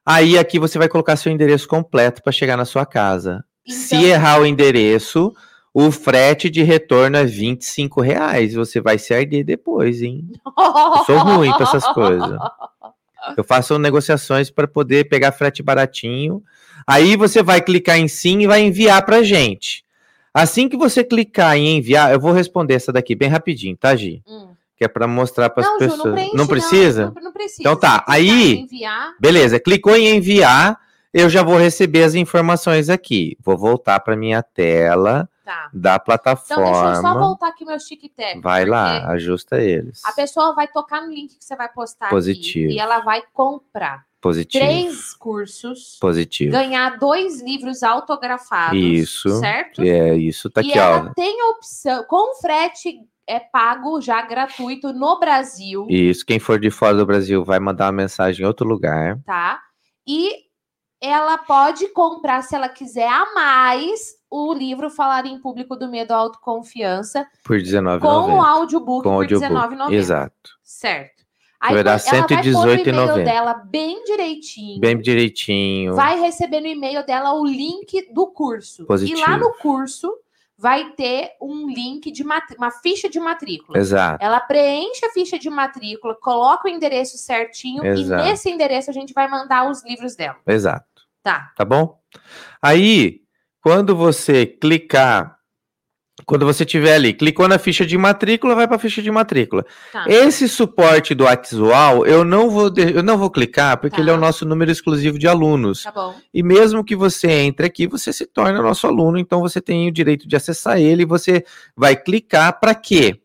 Speaker 1: Aí aqui você vai colocar seu endereço completo para chegar na sua casa. Se
Speaker 2: Então-
Speaker 1: errar o endereço, o frete de retorno é 25 reais. Você vai se arder depois, hein? Eu sou ruim pra essas coisas. Eu faço negociações para poder pegar frete baratinho. Aí você vai clicar em sim e vai enviar pra gente. Assim que você clicar em enviar, eu vou responder essa daqui bem rapidinho, tá, Gi?
Speaker 2: Hum.
Speaker 1: Que é para mostrar para as
Speaker 2: Não, Ju,
Speaker 1: pessoas.
Speaker 2: não, preenche,
Speaker 1: não precisa?
Speaker 2: Não, não precisa.
Speaker 1: Então tá, aí- Beleza, clicou em enviar, eu já vou receber as informações aqui. Vou voltar para minha tela
Speaker 2: tá.
Speaker 1: da
Speaker 2: Então deixa eu só
Speaker 1: plataforma.
Speaker 2: voltar aqui meu chiquitep.
Speaker 1: vai lá, ajusta eles.
Speaker 2: A pessoa vai tocar no link que você vai postar
Speaker 1: Positivo.
Speaker 2: aqui e ela vai comprar
Speaker 1: Positivo.
Speaker 2: três cursos,
Speaker 1: Positivo.
Speaker 2: ganhar dois livros autografados.
Speaker 1: Isso.
Speaker 2: Certo?
Speaker 1: É isso, tá
Speaker 2: e
Speaker 1: aqui,
Speaker 2: ela
Speaker 1: ó.
Speaker 2: tem a opção, com frete é pago já gratuito no Brasil,
Speaker 1: Isso, quem for de fora do Brasil vai mandar uma mensagem em outro lugar.
Speaker 2: tá? E ela pode comprar, se ela quiser, a mais o livro Falar em Público do Medo à Autoconfiança
Speaker 1: Por R$19,90.
Speaker 2: com o audiobook
Speaker 1: Com
Speaker 2: por
Speaker 1: audiobook.
Speaker 2: R$19,90.
Speaker 1: Exato.
Speaker 2: Certo.
Speaker 1: Vai dar
Speaker 2: quando- ela vai pôr no e-mail
Speaker 1: R$118,90.
Speaker 2: dela bem direitinho.
Speaker 1: Bem direitinho.
Speaker 2: Vai receber no e-mail dela o link do curso.
Speaker 1: Positivo.
Speaker 2: E lá no curso vai ter um link de uma ficha de matrícula.
Speaker 1: Exato.
Speaker 2: Ela preenche a ficha de matrícula, coloca o endereço certinho
Speaker 1: Exato.
Speaker 2: e nesse endereço a gente vai mandar os livros dela.
Speaker 1: Exato.
Speaker 2: Tá.
Speaker 1: Tá bom? Aí, quando você clicar, quando você tiver ali, clicou na ficha de matrícula, vai para a ficha de matrícula.
Speaker 2: Tá.
Speaker 1: Esse suporte do Axual, eu não vou, eu não vou clicar, porque
Speaker 2: Tá.
Speaker 1: ele é o nosso número exclusivo de alunos.
Speaker 2: Tá bom.
Speaker 1: E mesmo que você entre aqui, você se torna nosso aluno, então você tem o direito de acessar ele e você vai clicar para quê?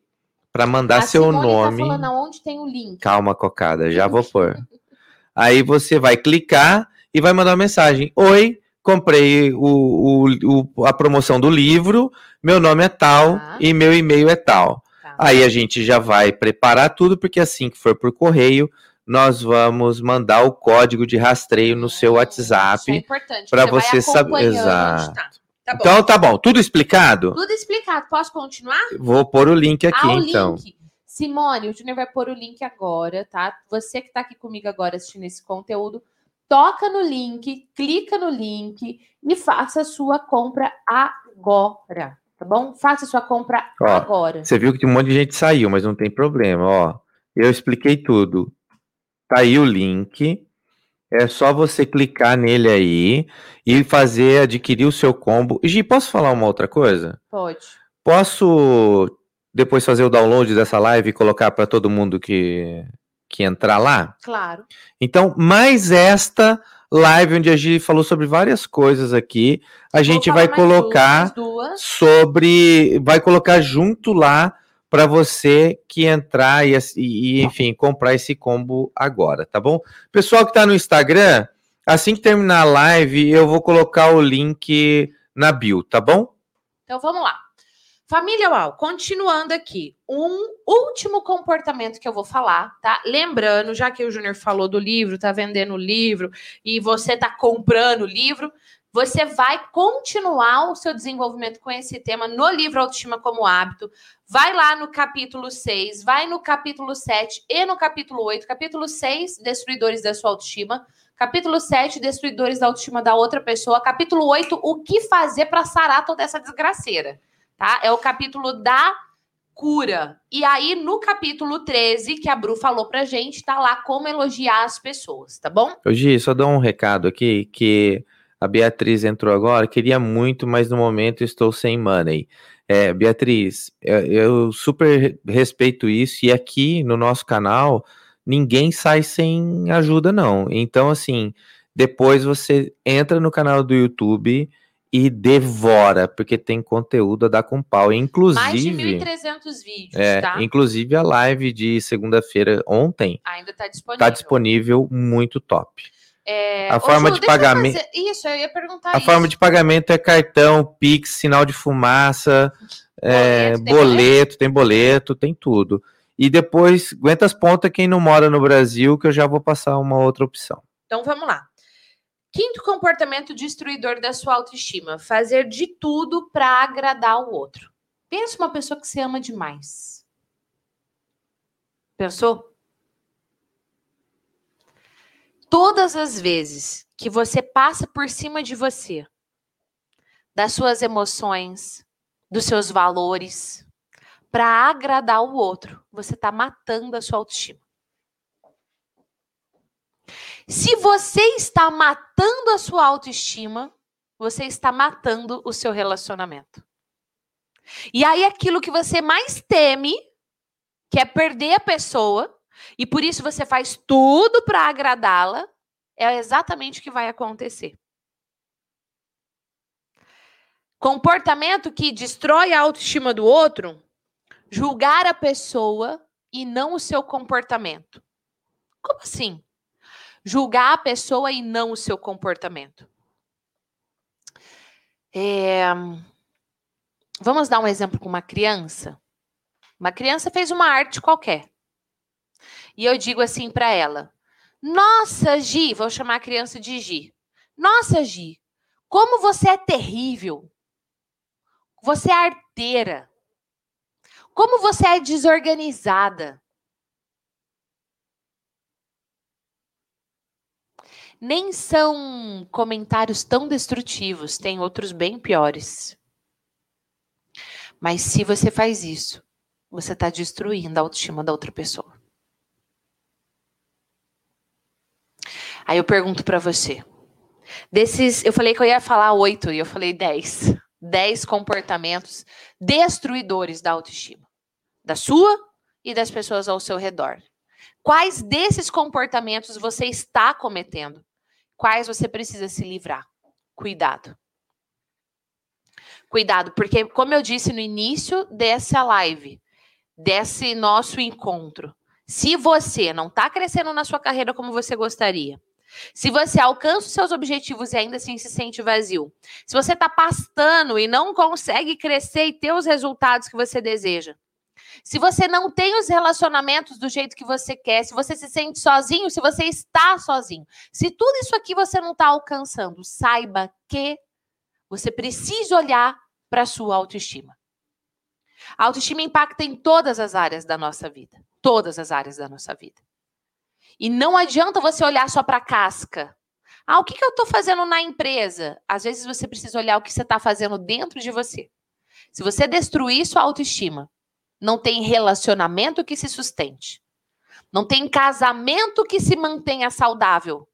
Speaker 1: Para mandar
Speaker 2: a
Speaker 1: seu
Speaker 2: Simone
Speaker 1: nome.
Speaker 2: Tá falando aonde tem o link.
Speaker 1: Calma, cocada, já vou pôr. Aí você vai clicar e vai mandar uma mensagem. Oi, comprei o, o- o- a promoção do livro, meu nome é tal
Speaker 2: Tá.
Speaker 1: e meu e-mail é tal.
Speaker 2: Tá.
Speaker 1: Aí a gente já vai preparar tudo, porque assim que for por correio, nós vamos mandar o código de rastreio no seu
Speaker 2: Isso é
Speaker 1: WhatsApp.
Speaker 2: importante.
Speaker 1: pra
Speaker 2: vai
Speaker 1: você saber-
Speaker 2: acompanhando
Speaker 1: Exato.
Speaker 2: Tá. Tá.
Speaker 1: Então tá bom, tudo explicado?
Speaker 2: Tudo explicado. Posso continuar?
Speaker 1: Vou pôr o link aqui
Speaker 2: ah, o
Speaker 1: então.
Speaker 2: link. Simone, o Júnior vai pôr o link agora, tá? Você que tá aqui comigo agora assistindo esse conteúdo, toca no link, clica no link e faça a sua compra agora, tá bom? Faça a sua compra
Speaker 1: Ó,
Speaker 2: agora.
Speaker 1: Você viu que um monte de gente saiu, mas não tem problema, ó. Eu expliquei tudo. Tá aí o link. É só você clicar nele aí e fazer adquirir o seu combo. E Gi, posso falar uma outra coisa?
Speaker 2: Pode.
Speaker 1: Posso depois fazer o download dessa live e colocar para todo mundo que, que entrar lá?
Speaker 2: Claro.
Speaker 1: Então, mais esta live onde a gente falou sobre várias coisas aqui, a Vou gente vai colocar duas, duas. sobre, vai colocar junto lá para você que entrar e, e, enfim, comprar esse combo agora, tá bom? Pessoal que está no Instagram, assim que terminar a live, eu vou colocar o link na bio, tá bom?
Speaker 2: Então vamos lá. Família Uau, continuando aqui, um último comportamento que eu vou falar, tá? Lembrando, já que o Júnior falou do livro, tá vendendo o livro e você tá comprando o livro, você vai continuar o seu desenvolvimento com esse tema no livro Autoestima como Hábito. Vai lá no capítulo 6, vai no capítulo 7 e no capítulo 8. Capítulo 6, Destruidores da sua autoestima. Capítulo 7, Destruidores da autoestima da outra pessoa. Capítulo 8, O que fazer para sarar toda essa desgraceira. Tá? É o capítulo da cura. E aí, no capítulo 13, que a Bru falou pra gente, tá lá como elogiar as pessoas, tá bom?
Speaker 1: Hoje, só dou um recado aqui que a Beatriz entrou agora, queria muito, mas no momento estou sem money. É, Beatriz, eu super respeito isso e aqui no nosso canal ninguém sai sem ajuda, não. Então, assim, depois você entra no canal do YouTube e devora, porque tem conteúdo a dar com pau. Inclusive. Mais de
Speaker 2: 1.300 vídeos,
Speaker 1: é,
Speaker 2: tá?
Speaker 1: Inclusive a live de segunda-feira ontem.
Speaker 2: Ainda tá disponível.
Speaker 1: Tá disponível, muito top. É... A Ô, forma Ju, de pagamento. Fazer...
Speaker 2: Isso, eu ia perguntar.
Speaker 1: A
Speaker 2: isso.
Speaker 1: forma de pagamento é cartão, Pix, sinal de fumaça, boleto, é, tem boleto, boleto, tem boleto, tem tudo. E depois, aguenta as pontas quem não mora no Brasil, que eu já vou passar uma outra opção.
Speaker 2: Então vamos lá. Quinto comportamento destruidor da sua autoestima: fazer de tudo para agradar o outro. Pensa uma pessoa que você ama demais. Pensou? todas as vezes que você passa por cima de você, das suas emoções, dos seus valores, para agradar o outro, você está matando a sua autoestima. Se você está matando a sua autoestima, você está matando o seu relacionamento. E aí aquilo que você mais teme, que é perder a pessoa, e por isso você faz tudo para agradá-la, é exatamente o que vai acontecer. Comportamento que destrói a autoestima do outro, julgar a pessoa e não o seu comportamento. Como assim? Julgar a pessoa e não o seu comportamento. É... Vamos dar um exemplo com uma criança. Uma criança fez uma arte qualquer e eu digo assim para ela: Nossa, Gi, vou chamar a criança de Gi. Nossa, Gi, como você é terrível. Você é arteira. Como você é desorganizada. Nem são comentários tão destrutivos, tem outros bem piores. Mas se você faz isso, você está destruindo a autoestima da outra pessoa. Aí eu pergunto para você. Desses, eu falei que eu ia falar oito e eu falei dez. Dez comportamentos destruidores da autoestima. Da sua e das pessoas ao seu redor. Quais desses comportamentos você está cometendo? Quais você precisa se livrar? Cuidado. Cuidado, porque, como eu disse no início dessa live, desse nosso encontro, se você não está crescendo na sua carreira como você gostaria, se você alcança os seus objetivos e ainda assim se sente vazio. Se você está pastando e não consegue crescer e ter os resultados que você deseja. Se você não tem os relacionamentos do jeito que você quer, se você se sente sozinho, se você está sozinho, se tudo isso aqui você não está alcançando, saiba que você precisa olhar para a sua autoestima. A autoestima impacta em todas as áreas da nossa vida. Todas as áreas da nossa vida. E não adianta você olhar só para a casca. Ah, o que, que eu estou fazendo na empresa? Às vezes você precisa olhar o que você está fazendo dentro de você. Se você destruir sua autoestima, não tem relacionamento que se sustente. Não tem casamento que se mantenha saudável.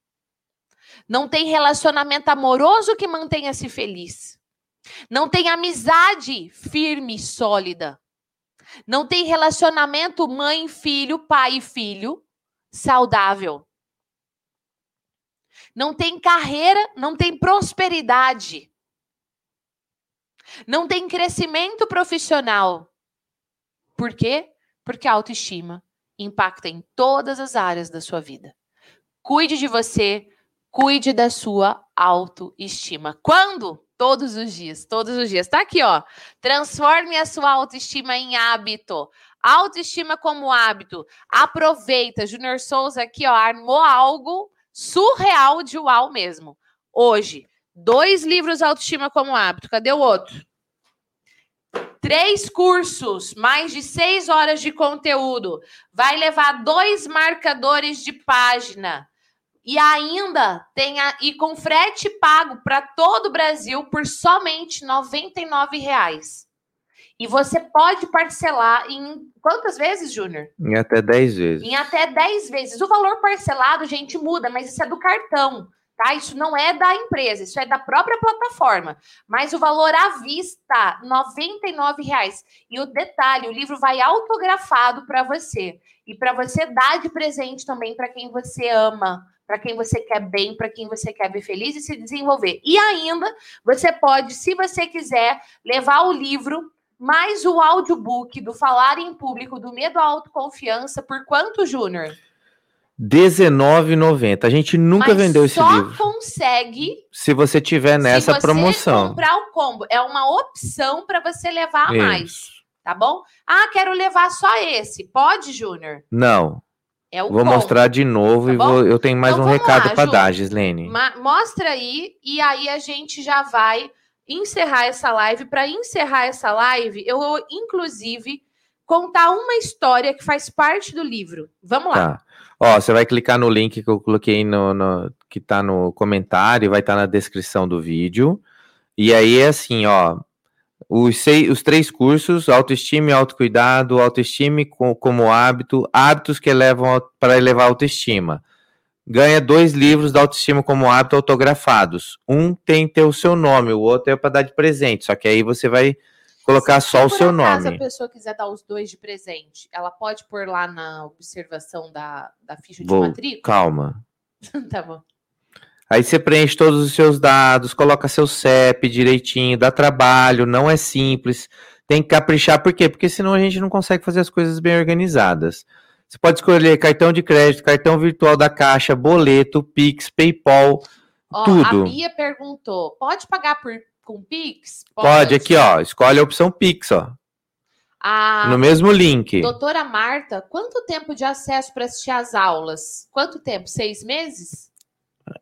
Speaker 2: Não tem relacionamento amoroso que mantenha-se feliz. Não tem amizade firme e sólida. Não tem relacionamento mãe filho, pai filho saudável. Não tem carreira, não tem prosperidade. Não tem crescimento profissional. Por quê? Porque a autoestima impacta em todas as áreas da sua vida. Cuide de você, cuide da sua autoestima. Quando? Todos os dias, todos os dias. Tá aqui, ó. Transforme a sua autoestima em hábito. Autoestima como hábito. Aproveita. Júnior Souza aqui, ó, armou algo surreal de uau mesmo. Hoje, dois livros autoestima como hábito. Cadê o outro? Três cursos, mais de seis horas de conteúdo. Vai levar dois marcadores de página e ainda tem a, e com frete pago para todo o Brasil por somente R$ 99,00. E você pode parcelar em quantas vezes, Júnior?
Speaker 1: Em até 10 vezes.
Speaker 2: Em até 10 vezes. O valor parcelado, gente, muda, mas isso é do cartão, tá? Isso não é da empresa, isso é da própria plataforma. Mas o valor à vista, R$ 99,00. E o detalhe, o livro vai autografado para você. E para você dar de presente também para quem você ama para quem você quer bem, para quem você quer ver feliz e se desenvolver. E ainda, você pode, se você quiser, levar o livro mais o audiobook do Falar em Público, do Medo à Autoconfiança, por quanto, Júnior?
Speaker 1: R$19,90. A gente nunca Mas vendeu esse livro.
Speaker 2: Só consegue
Speaker 1: se você tiver nessa se você promoção.
Speaker 2: comprar o combo. É uma opção para você levar Isso. mais, tá bom? Ah, quero levar só esse. Pode, Júnior?
Speaker 1: Não. É vou como. mostrar de novo tá e vou, eu tenho mais então, um recado para dar, Gislene.
Speaker 2: Mostra aí e aí a gente já vai encerrar essa live. Para encerrar essa live, eu vou inclusive contar uma história que faz parte do livro. Vamos lá.
Speaker 1: Tá. Ó, você vai clicar no link que eu coloquei no, no que está no comentário, vai estar tá na descrição do vídeo. E aí é assim, ó, os, seis, os três cursos, autoestima e autocuidado, autoestima com, como hábito, hábitos que levam para elevar a autoestima. Ganha dois livros da autoestima como hábito autografados. Um tem ter o seu nome, o outro é para dar de presente. Só que aí você vai colocar só o seu nome. Se
Speaker 2: a pessoa quiser dar os dois de presente, ela pode pôr lá na observação da, da ficha de Vou, matrícula?
Speaker 1: Calma.
Speaker 2: tá bom.
Speaker 1: Aí você preenche todos os seus dados, coloca seu CEP direitinho, dá trabalho, não é simples. Tem que caprichar, por quê? Porque senão a gente não consegue fazer as coisas bem organizadas. Você pode escolher cartão de crédito, cartão virtual da Caixa, boleto, Pix, PayPal, ó, tudo. A
Speaker 2: Bia perguntou: pode pagar por, com Pix?
Speaker 1: Pode, pode aqui, ó. Escolhe a opção Pix, ó. A no mesmo link.
Speaker 2: Doutora Marta, quanto tempo de acesso para assistir às aulas? Quanto tempo? Seis meses?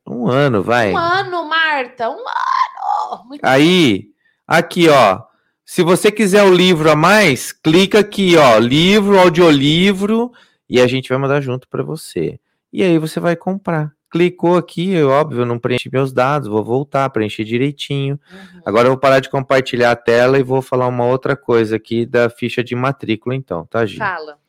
Speaker 1: Um ano, vai.
Speaker 2: Um ano, Marta, um ano.
Speaker 1: Muito Aí, bem. aqui, ó. Se você quiser o livro a mais, clica aqui, ó, livro, audiolivro, e a gente vai mandar junto para você. E aí você vai comprar. Clicou aqui, óbvio, não preenchi meus dados, vou voltar, preencher direitinho. Uhum. Agora eu vou parar de compartilhar a tela e vou falar uma outra coisa aqui da ficha de matrícula, então, tá, Gi?
Speaker 2: Fala.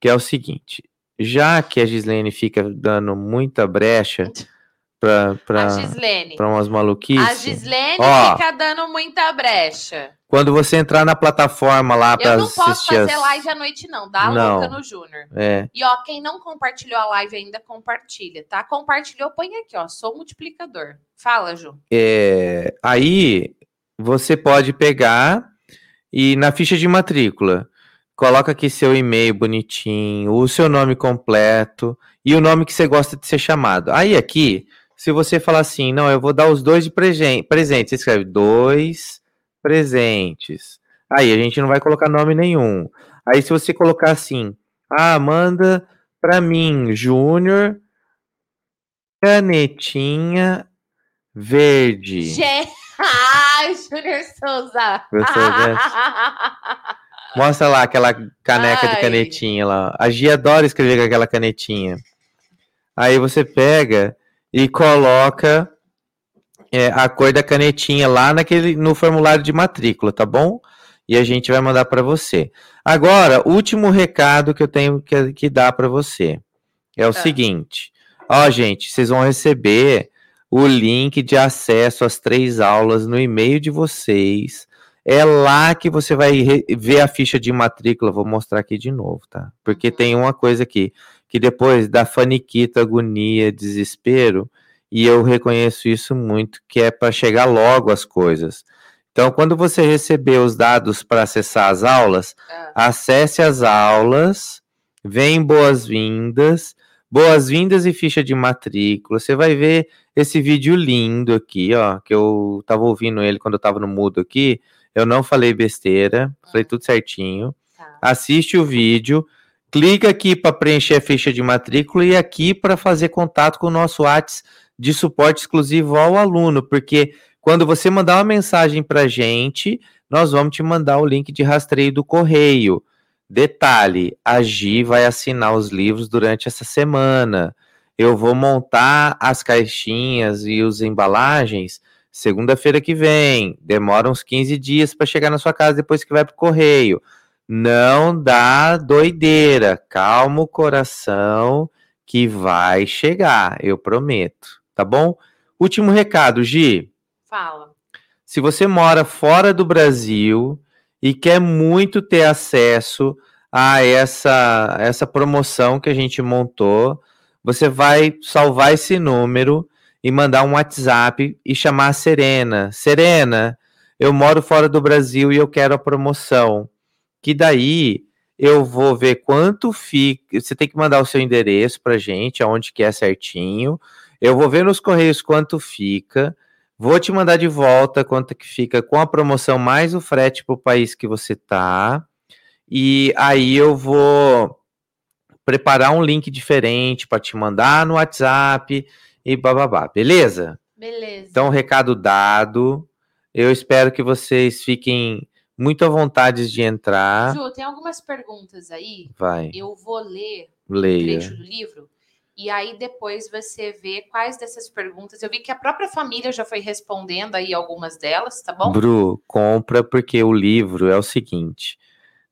Speaker 1: Que é o seguinte, já que a Gislene fica dando muita brecha pra umas maluquices. A
Speaker 2: Gislene Ó, fica dando muita brecha.
Speaker 1: Quando você entrar na plataforma lá para assistir... Eu não posso
Speaker 2: fazer as... live à noite não, dá não. louca no Júnior.
Speaker 1: É.
Speaker 2: E ó, quem não compartilhou a live ainda, compartilha, tá? Compartilhou, põe aqui, ó, sou multiplicador. Fala, Ju.
Speaker 1: É, aí, você pode pegar e na ficha de matrícula, coloca aqui seu e-mail bonitinho, o seu nome completo e o nome que você gosta de ser chamado. Aí aqui se você falar assim, não, eu vou dar os dois de presente, presente, você escreve dois presentes. Aí a gente não vai colocar nome nenhum. Aí se você colocar assim, ah, manda para mim, Júnior, canetinha verde.
Speaker 2: Gente, ai, Júnior Souza.
Speaker 1: Mostra lá aquela caneca ai. de canetinha lá. A Gia adora escrever com aquela canetinha. Aí você pega e coloca é, a cor da canetinha lá naquele, no formulário de matrícula, tá bom? E a gente vai mandar para você. Agora, último recado que eu tenho que, que dar para você é o é. seguinte: ó, gente, vocês vão receber o link de acesso às três aulas no e-mail de vocês. É lá que você vai ver a ficha de matrícula. Vou mostrar aqui de novo, tá? Porque uhum. tem uma coisa aqui que depois da faniquita, agonia, desespero, e eu reconheço isso muito, que é para chegar logo as coisas. Então, quando você receber os dados para acessar as aulas, é. acesse as aulas, vem boas-vindas, boas-vindas e ficha de matrícula. Você vai ver esse vídeo lindo aqui, ó, que eu estava ouvindo ele quando eu estava no mudo aqui. Eu não falei besteira, falei tudo certinho. Tá. Assiste o vídeo clica aqui para preencher a ficha de matrícula e aqui para fazer contato com o nosso WhatsApp de suporte exclusivo ao aluno, porque quando você mandar uma mensagem para a gente, nós vamos te mandar o link de rastreio do correio. Detalhe: a Gi vai assinar os livros durante essa semana. Eu vou montar as caixinhas e os embalagens segunda-feira que vem. Demora uns 15 dias para chegar na sua casa depois que vai para o correio. Não dá doideira. Calma o coração que vai chegar, eu prometo. Tá bom? Último recado, Gi.
Speaker 2: Fala.
Speaker 1: Se você mora fora do Brasil e quer muito ter acesso a essa, essa promoção que a gente montou, você vai salvar esse número e mandar um WhatsApp e chamar a Serena. Serena, eu moro fora do Brasil e eu quero a promoção que daí eu vou ver quanto fica. Você tem que mandar o seu endereço para gente, aonde que é certinho. Eu vou ver nos correios quanto fica. Vou te mandar de volta quanto que fica com a promoção mais o frete para o país que você tá. E aí eu vou preparar um link diferente para te mandar no WhatsApp e bababá, beleza?
Speaker 2: Beleza.
Speaker 1: Então, recado dado. Eu espero que vocês fiquem muito à vontade de entrar.
Speaker 2: Ju, tem algumas perguntas aí.
Speaker 1: Vai.
Speaker 2: Eu vou ler
Speaker 1: Leia.
Speaker 2: um trecho do livro. E aí depois você vê quais dessas perguntas. Eu vi que a própria família já foi respondendo aí algumas delas, tá bom?
Speaker 1: Bru, compra porque o livro é o seguinte.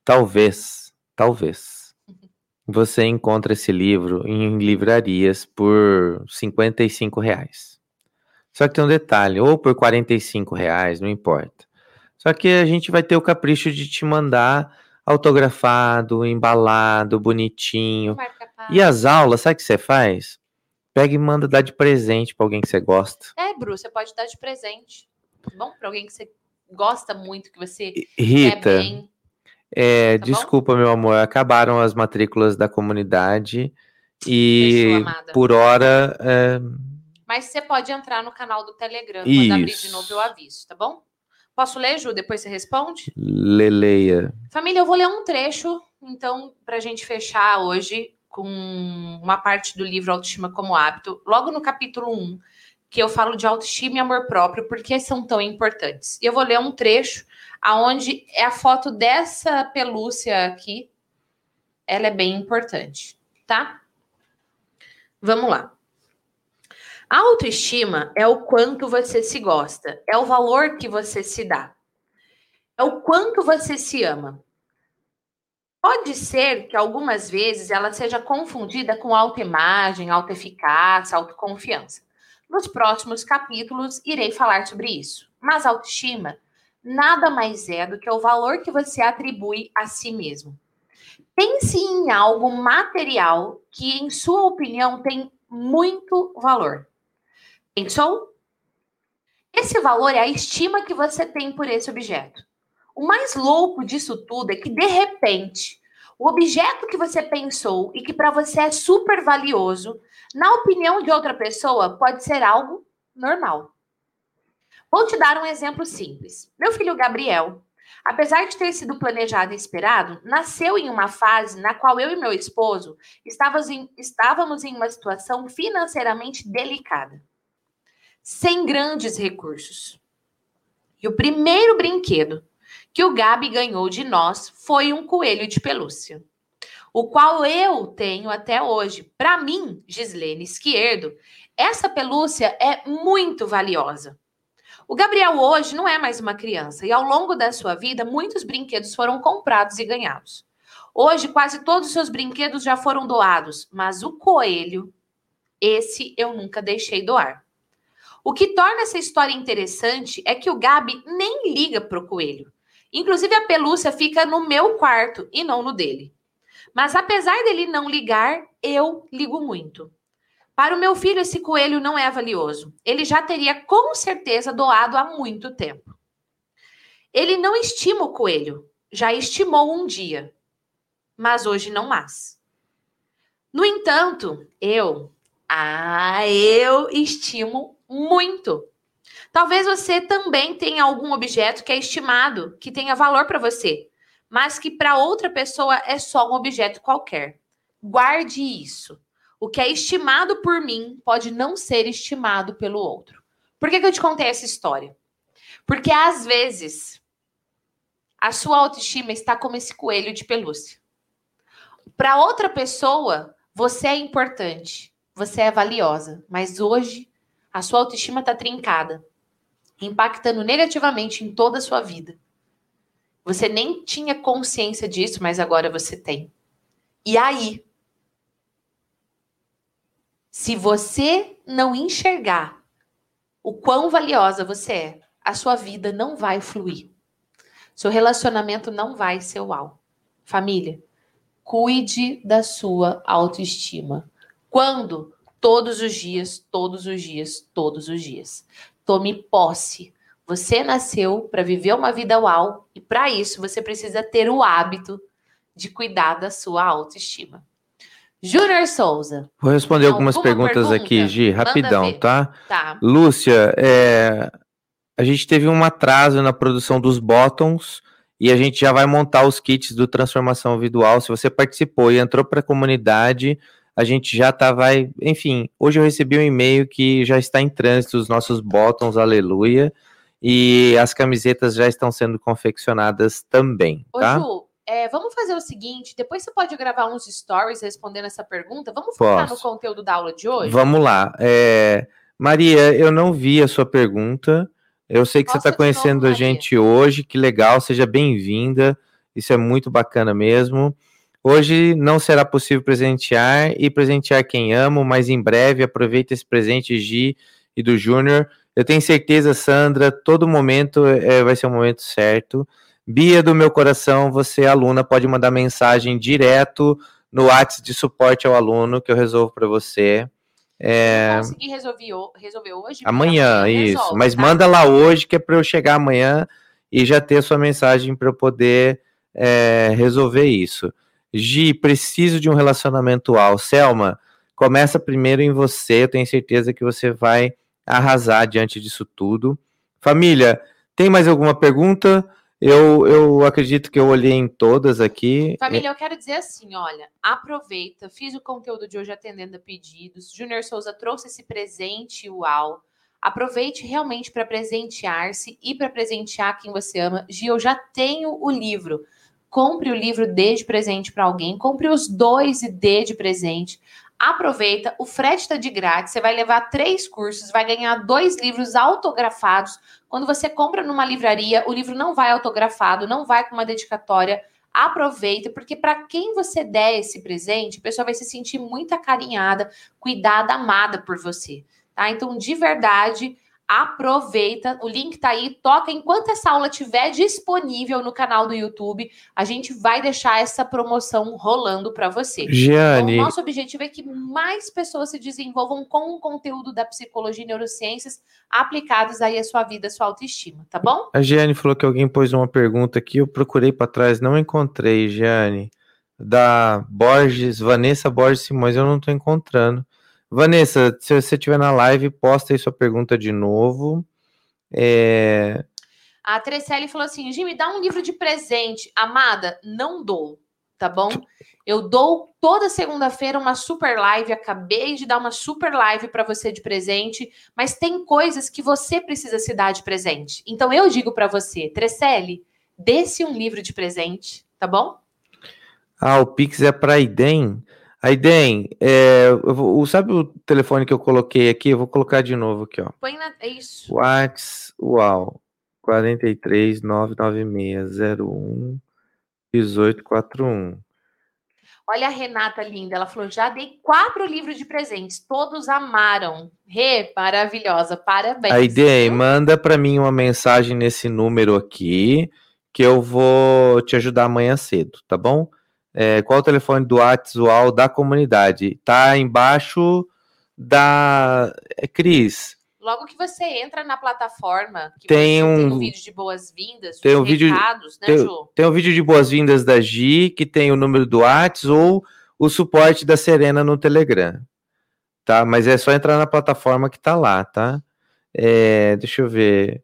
Speaker 1: Talvez, talvez, você encontre esse livro em livrarias por 55 reais. Só que tem um detalhe, ou por 45 reais, não importa. Só que a gente vai ter o capricho de te mandar autografado, embalado, bonitinho. E as aulas, sabe o que você faz? Pega e manda dar de presente para alguém que você gosta.
Speaker 2: É, Bru, você pode dar de presente. Tá bom? Para alguém que você gosta muito, que você
Speaker 1: Rita, bem. É, tá desculpa, bom? meu amor, acabaram as matrículas da comunidade e por hora. É...
Speaker 2: Mas você pode entrar no canal do Telegram quando abrir de novo eu aviso, tá bom? Posso ler, Ju? Depois você responde?
Speaker 1: Leleia.
Speaker 2: Família, eu vou ler um trecho, então, para a gente fechar hoje com uma parte do livro Autoestima como Hábito, logo no capítulo 1, que eu falo de autoestima e amor próprio, porque são tão importantes. E eu vou ler um trecho aonde é a foto dessa pelúcia aqui. Ela é bem importante, tá? Vamos lá. A autoestima é o quanto você se gosta, é o valor que você se dá, é o quanto você se ama. Pode ser que algumas vezes ela seja confundida com autoimagem, autoeficácia, autoconfiança. Nos próximos capítulos irei falar sobre isso. Mas autoestima nada mais é do que o valor que você atribui a si mesmo. Pense em algo material que, em sua opinião, tem muito valor. Pensou? Esse valor é a estima que você tem por esse objeto. O mais louco disso tudo é que, de repente, o objeto que você pensou e que para você é super valioso, na opinião de outra pessoa, pode ser algo normal. Vou te dar um exemplo simples. Meu filho Gabriel, apesar de ter sido planejado e esperado, nasceu em uma fase na qual eu e meu esposo estávamos em, estávamos em uma situação financeiramente delicada sem grandes recursos. E o primeiro brinquedo que o Gabi ganhou de nós foi um coelho de pelúcia, o qual eu tenho até hoje. Para mim, Gislene Esquerdo, essa pelúcia é muito valiosa. O Gabriel hoje não é mais uma criança e ao longo da sua vida muitos brinquedos foram comprados e ganhados. Hoje quase todos os seus brinquedos já foram doados, mas o coelho, esse eu nunca deixei doar. O que torna essa história interessante é que o Gabi nem liga pro coelho. Inclusive a pelúcia fica no meu quarto e não no dele. Mas apesar dele não ligar, eu ligo muito. Para o meu filho, esse coelho não é valioso. Ele já teria com certeza doado há muito tempo. Ele não estima o coelho, já estimou um dia, mas hoje não mais. No entanto, eu, ah, eu estimo muito. Talvez você também tenha algum objeto que é estimado, que tenha valor para você, mas que para outra pessoa é só um objeto qualquer. Guarde isso. O que é estimado por mim pode não ser estimado pelo outro. Por que, que eu te contei essa história? Porque às vezes a sua autoestima está como esse coelho de pelúcia. Para outra pessoa, você é importante, você é valiosa, mas hoje a sua autoestima está trincada, impactando negativamente em toda a sua vida. Você nem tinha consciência disso, mas agora você tem. E aí? Se você não enxergar o quão valiosa você é, a sua vida não vai fluir. Seu relacionamento não vai ser uau. Família, cuide da sua autoestima. Quando? Todos os dias, todos os dias, todos os dias. Tome posse. Você nasceu para viver uma vida uau e para isso você precisa ter o hábito de cuidar da sua autoestima. Júnior Souza.
Speaker 1: Vou responder algumas perguntas pergunta? aqui, Gi, rapidão, tá?
Speaker 2: Tá.
Speaker 1: Lúcia, é, a gente teve um atraso na produção dos bottoms e a gente já vai montar os kits do Transformação Visual. Se você participou e entrou para a comunidade, a gente já tá, vai, enfim, hoje eu recebi um e-mail que já está em trânsito os nossos bottoms, aleluia, e as camisetas já estão sendo confeccionadas também, tá?
Speaker 2: Ô, Ju, é, vamos fazer o seguinte: depois você pode gravar uns stories respondendo essa pergunta. Vamos focar Posso. no conteúdo da aula de hoje?
Speaker 1: Vamos lá. É, Maria, eu não vi a sua pergunta. Eu sei que Posso você está conhecendo novo, a gente hoje. Que legal, seja bem-vinda. Isso é muito bacana mesmo. Hoje não será possível presentear e presentear quem amo, mas em breve aproveite esse presente Gi e do Júnior. Eu tenho certeza, Sandra, todo momento é, vai ser o momento certo. Bia do meu coração, você aluna pode mandar mensagem direto no WhatsApp de suporte ao aluno que eu resolvo para você.
Speaker 2: É... Consegui resolver, resolver hoje?
Speaker 1: Amanhã, isso. Resolve, Mas tá? manda lá hoje que é para eu chegar amanhã e já ter a sua mensagem para eu poder é, resolver isso. Gi, preciso de um relacionamento ao. Selma, começa primeiro em você. Eu tenho certeza que você vai arrasar diante disso tudo. Família, tem mais alguma pergunta? Eu, eu acredito que eu olhei em todas aqui.
Speaker 2: Família, eu quero dizer assim: olha, aproveita, fiz o conteúdo de hoje atendendo a pedidos. Júnior Souza trouxe esse presente uau. Aproveite realmente para presentear-se e para presentear quem você ama. Gi, eu já tenho o livro. Compre o livro, dê de presente para alguém. Compre os dois e dê de presente. Aproveita, o frete está de grátis. Você vai levar três cursos, vai ganhar dois livros autografados. Quando você compra numa livraria, o livro não vai autografado, não vai com uma dedicatória. Aproveita, porque para quem você der esse presente, a pessoa vai se sentir muito acarinhada, cuidada, amada por você. Tá? Então, de verdade, aproveita, o link tá aí, toca enquanto essa aula estiver disponível no canal do YouTube, a gente vai deixar essa promoção rolando para você.
Speaker 1: Giane.
Speaker 2: Então, nosso objetivo é que mais pessoas se desenvolvam com o conteúdo da psicologia e neurociências aplicados aí à sua vida, à sua autoestima, tá bom?
Speaker 1: A Giane falou que alguém pôs uma pergunta aqui, eu procurei para trás, não encontrei, Giane. Da Borges, Vanessa Borges Simões, eu não tô encontrando. Vanessa, se você estiver na live, posta aí sua pergunta de novo. É...
Speaker 2: A Trecelli falou assim: Jimmy, dá um livro de presente. Amada, não dou, tá bom? Eu dou toda segunda-feira uma super live. Acabei de dar uma super live para você de presente, mas tem coisas que você precisa se dar de presente. Então eu digo para você, Trecelli, dê-se um livro de presente, tá bom?
Speaker 1: Ah, o Pix é para Idem. Aí, Den, é, sabe o telefone que eu coloquei aqui? Eu vou colocar de novo aqui, ó.
Speaker 2: Põe na. É isso.
Speaker 1: Whats, uau. 43 996 01 1841.
Speaker 2: Olha a Renata linda, ela falou: já dei quatro livros de presentes, todos amaram. Rê, maravilhosa, parabéns.
Speaker 1: A ideia, manda para mim uma mensagem nesse número aqui, que eu vou te ajudar amanhã cedo, tá bom? É, qual o telefone do WhatsApp da comunidade? Tá embaixo da. É, Cris.
Speaker 2: Logo que você entra na plataforma,
Speaker 1: tem um,
Speaker 2: tem um, vídeo de boas-vindas,
Speaker 1: tem um vídeo, recados, né, tem, Ju? Tem um vídeo de boas-vindas da Gi, que tem o número do WhatsApp ou o suporte da Serena no Telegram. Tá? Mas é só entrar na plataforma que tá lá, tá? É, deixa eu ver.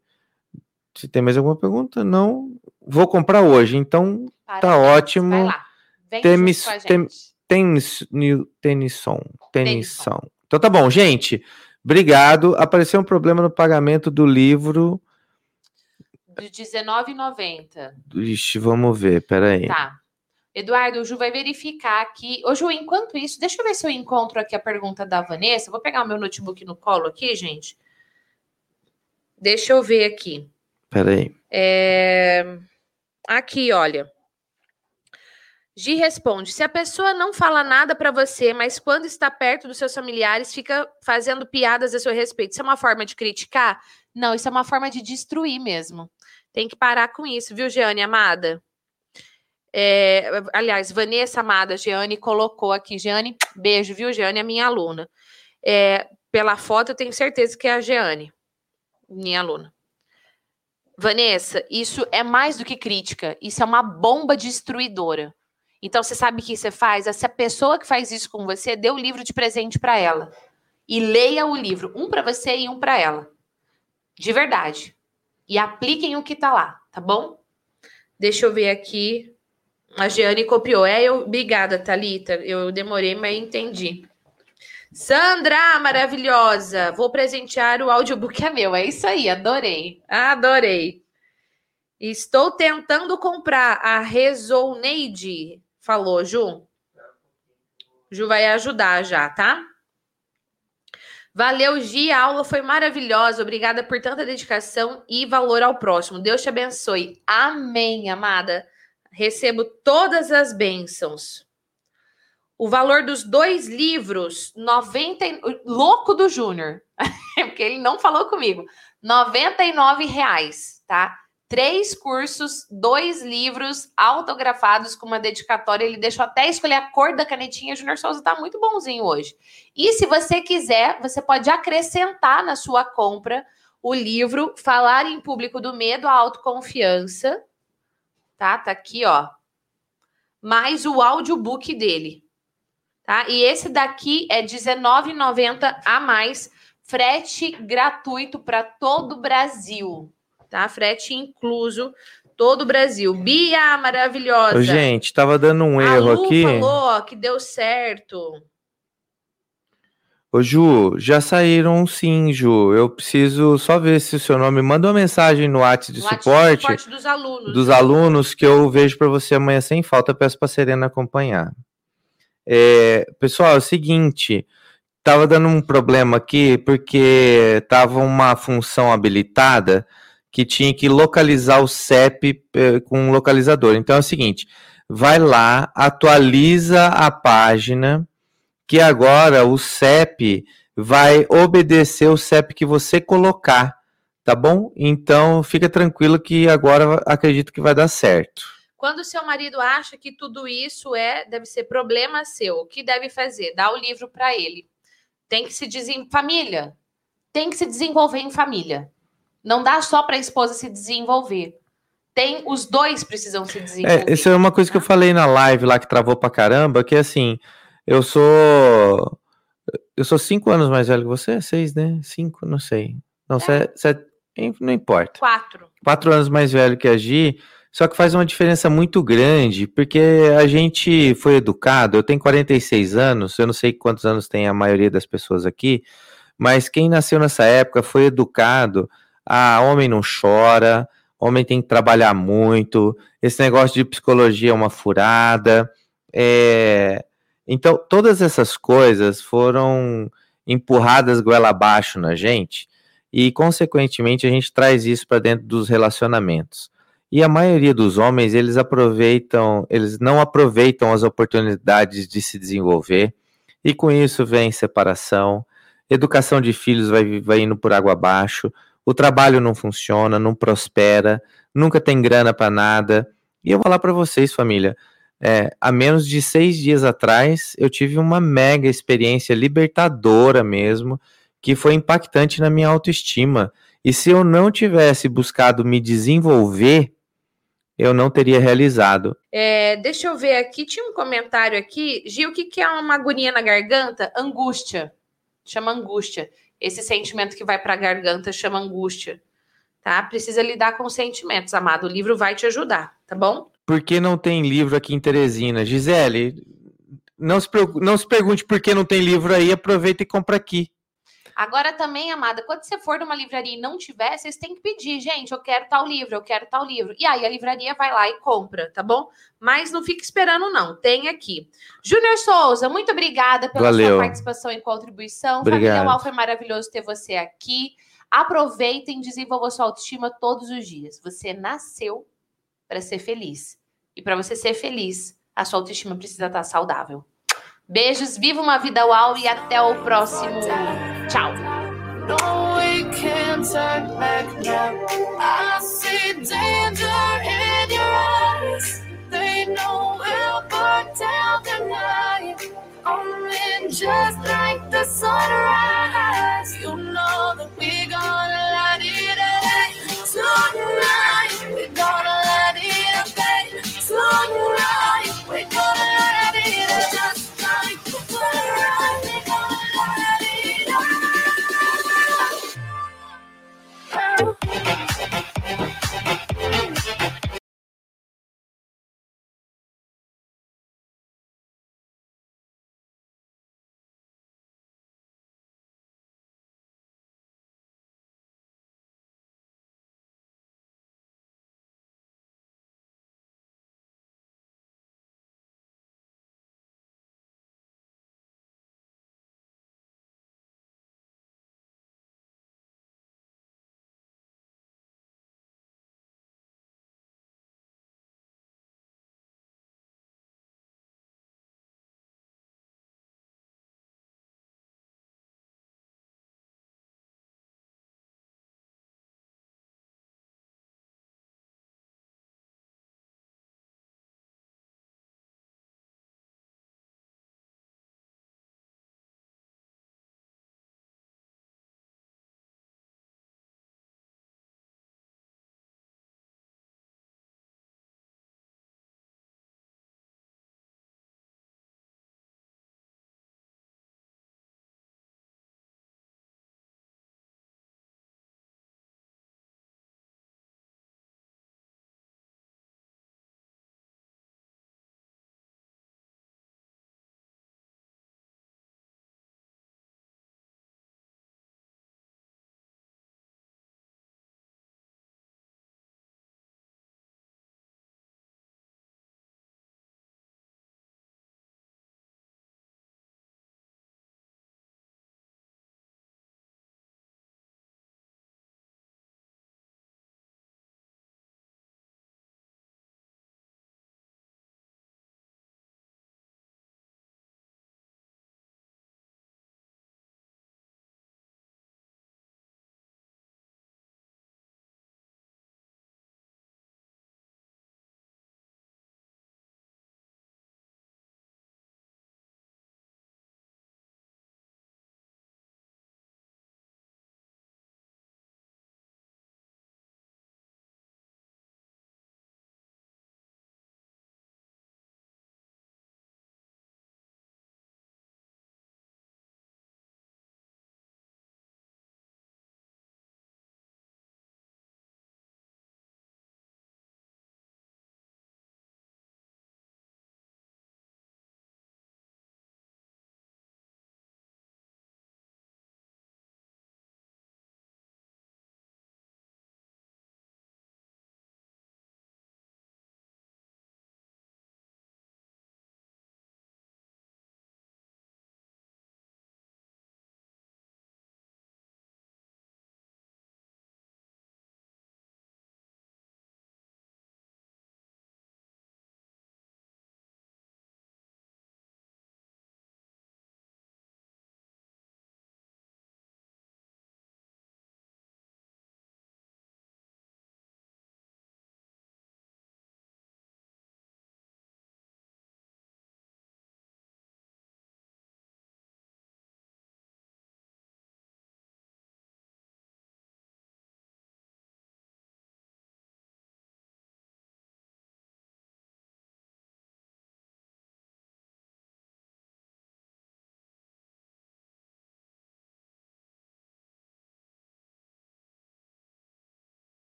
Speaker 1: Se tem mais alguma pergunta? Não. Vou comprar hoje, então tá ótimo. Vai lá. Vem Temis, tem, tenis, tenisson, tenisson. Então tá bom, gente. Obrigado. Apareceu um problema no pagamento do livro.
Speaker 2: De R$19,90.
Speaker 1: Ixi, vamos ver, peraí.
Speaker 2: Tá. Eduardo, o Ju vai verificar aqui. Ô, Ju, enquanto isso, deixa eu ver se eu encontro aqui a pergunta da Vanessa. Vou pegar o meu notebook no colo aqui, gente. Deixa eu ver aqui.
Speaker 1: Peraí.
Speaker 2: É... Aqui, olha. Gi responde: se a pessoa não fala nada para você, mas quando está perto dos seus familiares fica fazendo piadas a seu respeito, isso é uma forma de criticar? Não, isso é uma forma de destruir mesmo. Tem que parar com isso, viu, Jeane amada? É, aliás, Vanessa amada, Jeane colocou aqui. Jeane, beijo, viu, Jeane, é minha aluna. É, pela foto, eu tenho certeza que é a Jeane, minha aluna. Vanessa, isso é mais do que crítica, isso é uma bomba destruidora. Então, você sabe o que você faz? Essa pessoa que faz isso com você, dê o livro de presente para ela. E leia o livro, um para você e um para ela. De verdade. E apliquem o que tá lá, tá bom? Deixa eu ver aqui. A Jeane copiou. É, eu, obrigada, Thalita. Eu demorei, mas entendi. Sandra, maravilhosa. Vou presentear o audiobook é meu. É isso aí, adorei. Adorei. Estou tentando comprar a Resoneide Falou, Ju? Ju vai ajudar já, tá? Valeu, Gi. A aula foi maravilhosa. Obrigada por tanta dedicação e valor ao próximo. Deus te abençoe. Amém, amada. Recebo todas as bênçãos. O valor dos dois livros, 90. Louco do Júnior, porque ele não falou comigo. R$ reais, tá? Três cursos, dois livros autografados com uma dedicatória. Ele deixou até escolher a cor da canetinha. Junior Souza está muito bonzinho hoje. E se você quiser, você pode acrescentar na sua compra o livro Falar em Público do Medo à Autoconfiança. Tá? Tá aqui, ó. Mais o audiobook dele. Tá? E esse daqui é R$19,90 a mais, frete gratuito para todo o Brasil tá? Frete incluso todo o Brasil. Bia, maravilhosa.
Speaker 1: Gente, tava dando um erro Lu aqui.
Speaker 2: falou que deu certo.
Speaker 1: Ô, Ju, já saíram sim, Ju. Eu preciso só ver se o seu nome. Manda uma mensagem no WhatsApp de no suporte. suporte
Speaker 2: dos alunos.
Speaker 1: Dos alunos que eu vejo para você amanhã sem falta. Peço para Serena acompanhar. É, pessoal, é o seguinte. Tava dando um problema aqui porque tava uma função habilitada que tinha que localizar o CEP eh, com um localizador. Então é o seguinte, vai lá, atualiza a página, que agora o CEP vai obedecer o CEP que você colocar, tá bom? Então fica tranquilo que agora acredito que vai dar certo.
Speaker 2: Quando seu marido acha que tudo isso é, deve ser problema seu, o que deve fazer? Dá o livro para ele. Tem que se desenvolver família. Tem que se desenvolver em família. Não dá só para a esposa se desenvolver. Tem, os dois precisam se desenvolver.
Speaker 1: É, isso é uma coisa que eu falei na live lá que travou pra caramba, que é assim, eu sou. Eu sou cinco anos mais velho que você, seis, né? Cinco, não sei. Não, é. sete, não importa.
Speaker 2: Quatro.
Speaker 1: Quatro anos mais velho que a Gi, só que faz uma diferença muito grande, porque a gente foi educado, eu tenho 46 anos, eu não sei quantos anos tem a maioria das pessoas aqui, mas quem nasceu nessa época foi educado ah, homem não chora, homem tem que trabalhar muito, esse negócio de psicologia é uma furada. É... Então, todas essas coisas foram empurradas goela abaixo na gente e, consequentemente, a gente traz isso para dentro dos relacionamentos. E a maioria dos homens, eles aproveitam, eles não aproveitam as oportunidades de se desenvolver, e com isso vem separação, educação de filhos vai, vai indo por água abaixo, o trabalho não funciona, não prospera, nunca tem grana para nada. E eu vou falar para vocês, família, é, há menos de seis dias atrás, eu tive uma mega experiência libertadora mesmo, que foi impactante na minha autoestima. E se eu não tivesse buscado me desenvolver, eu não teria realizado.
Speaker 2: É, deixa eu ver aqui, tinha um comentário aqui. Gil, o que, é uma agonia na garganta? Angústia. Chama angústia. Esse sentimento que vai para a garganta chama angústia. Tá? Precisa lidar com sentimentos, amado. O livro vai te ajudar, tá bom?
Speaker 1: Por que não tem livro aqui em Teresina? Gisele, não se, não se pergunte por que não tem livro aí, aproveita e compra aqui.
Speaker 2: Agora também, amada, quando você for numa livraria e não tiver, vocês têm que pedir, gente, eu quero tal livro, eu quero tal livro. E aí a livraria vai lá e compra, tá bom? Mas não fique esperando, não. Tem aqui. Júnior Souza, muito obrigada pela Valeu. sua participação e contribuição. Obrigado. Família foi maravilhoso ter você aqui. Aproveitem e desenvolvam sua autoestima todos os dias. Você nasceu para ser feliz. E para você ser feliz, a sua autoestima precisa estar saudável. Beijos, viva uma vida uau e até o próximo. Tchau. just like the sunrise. You know that we're gonna.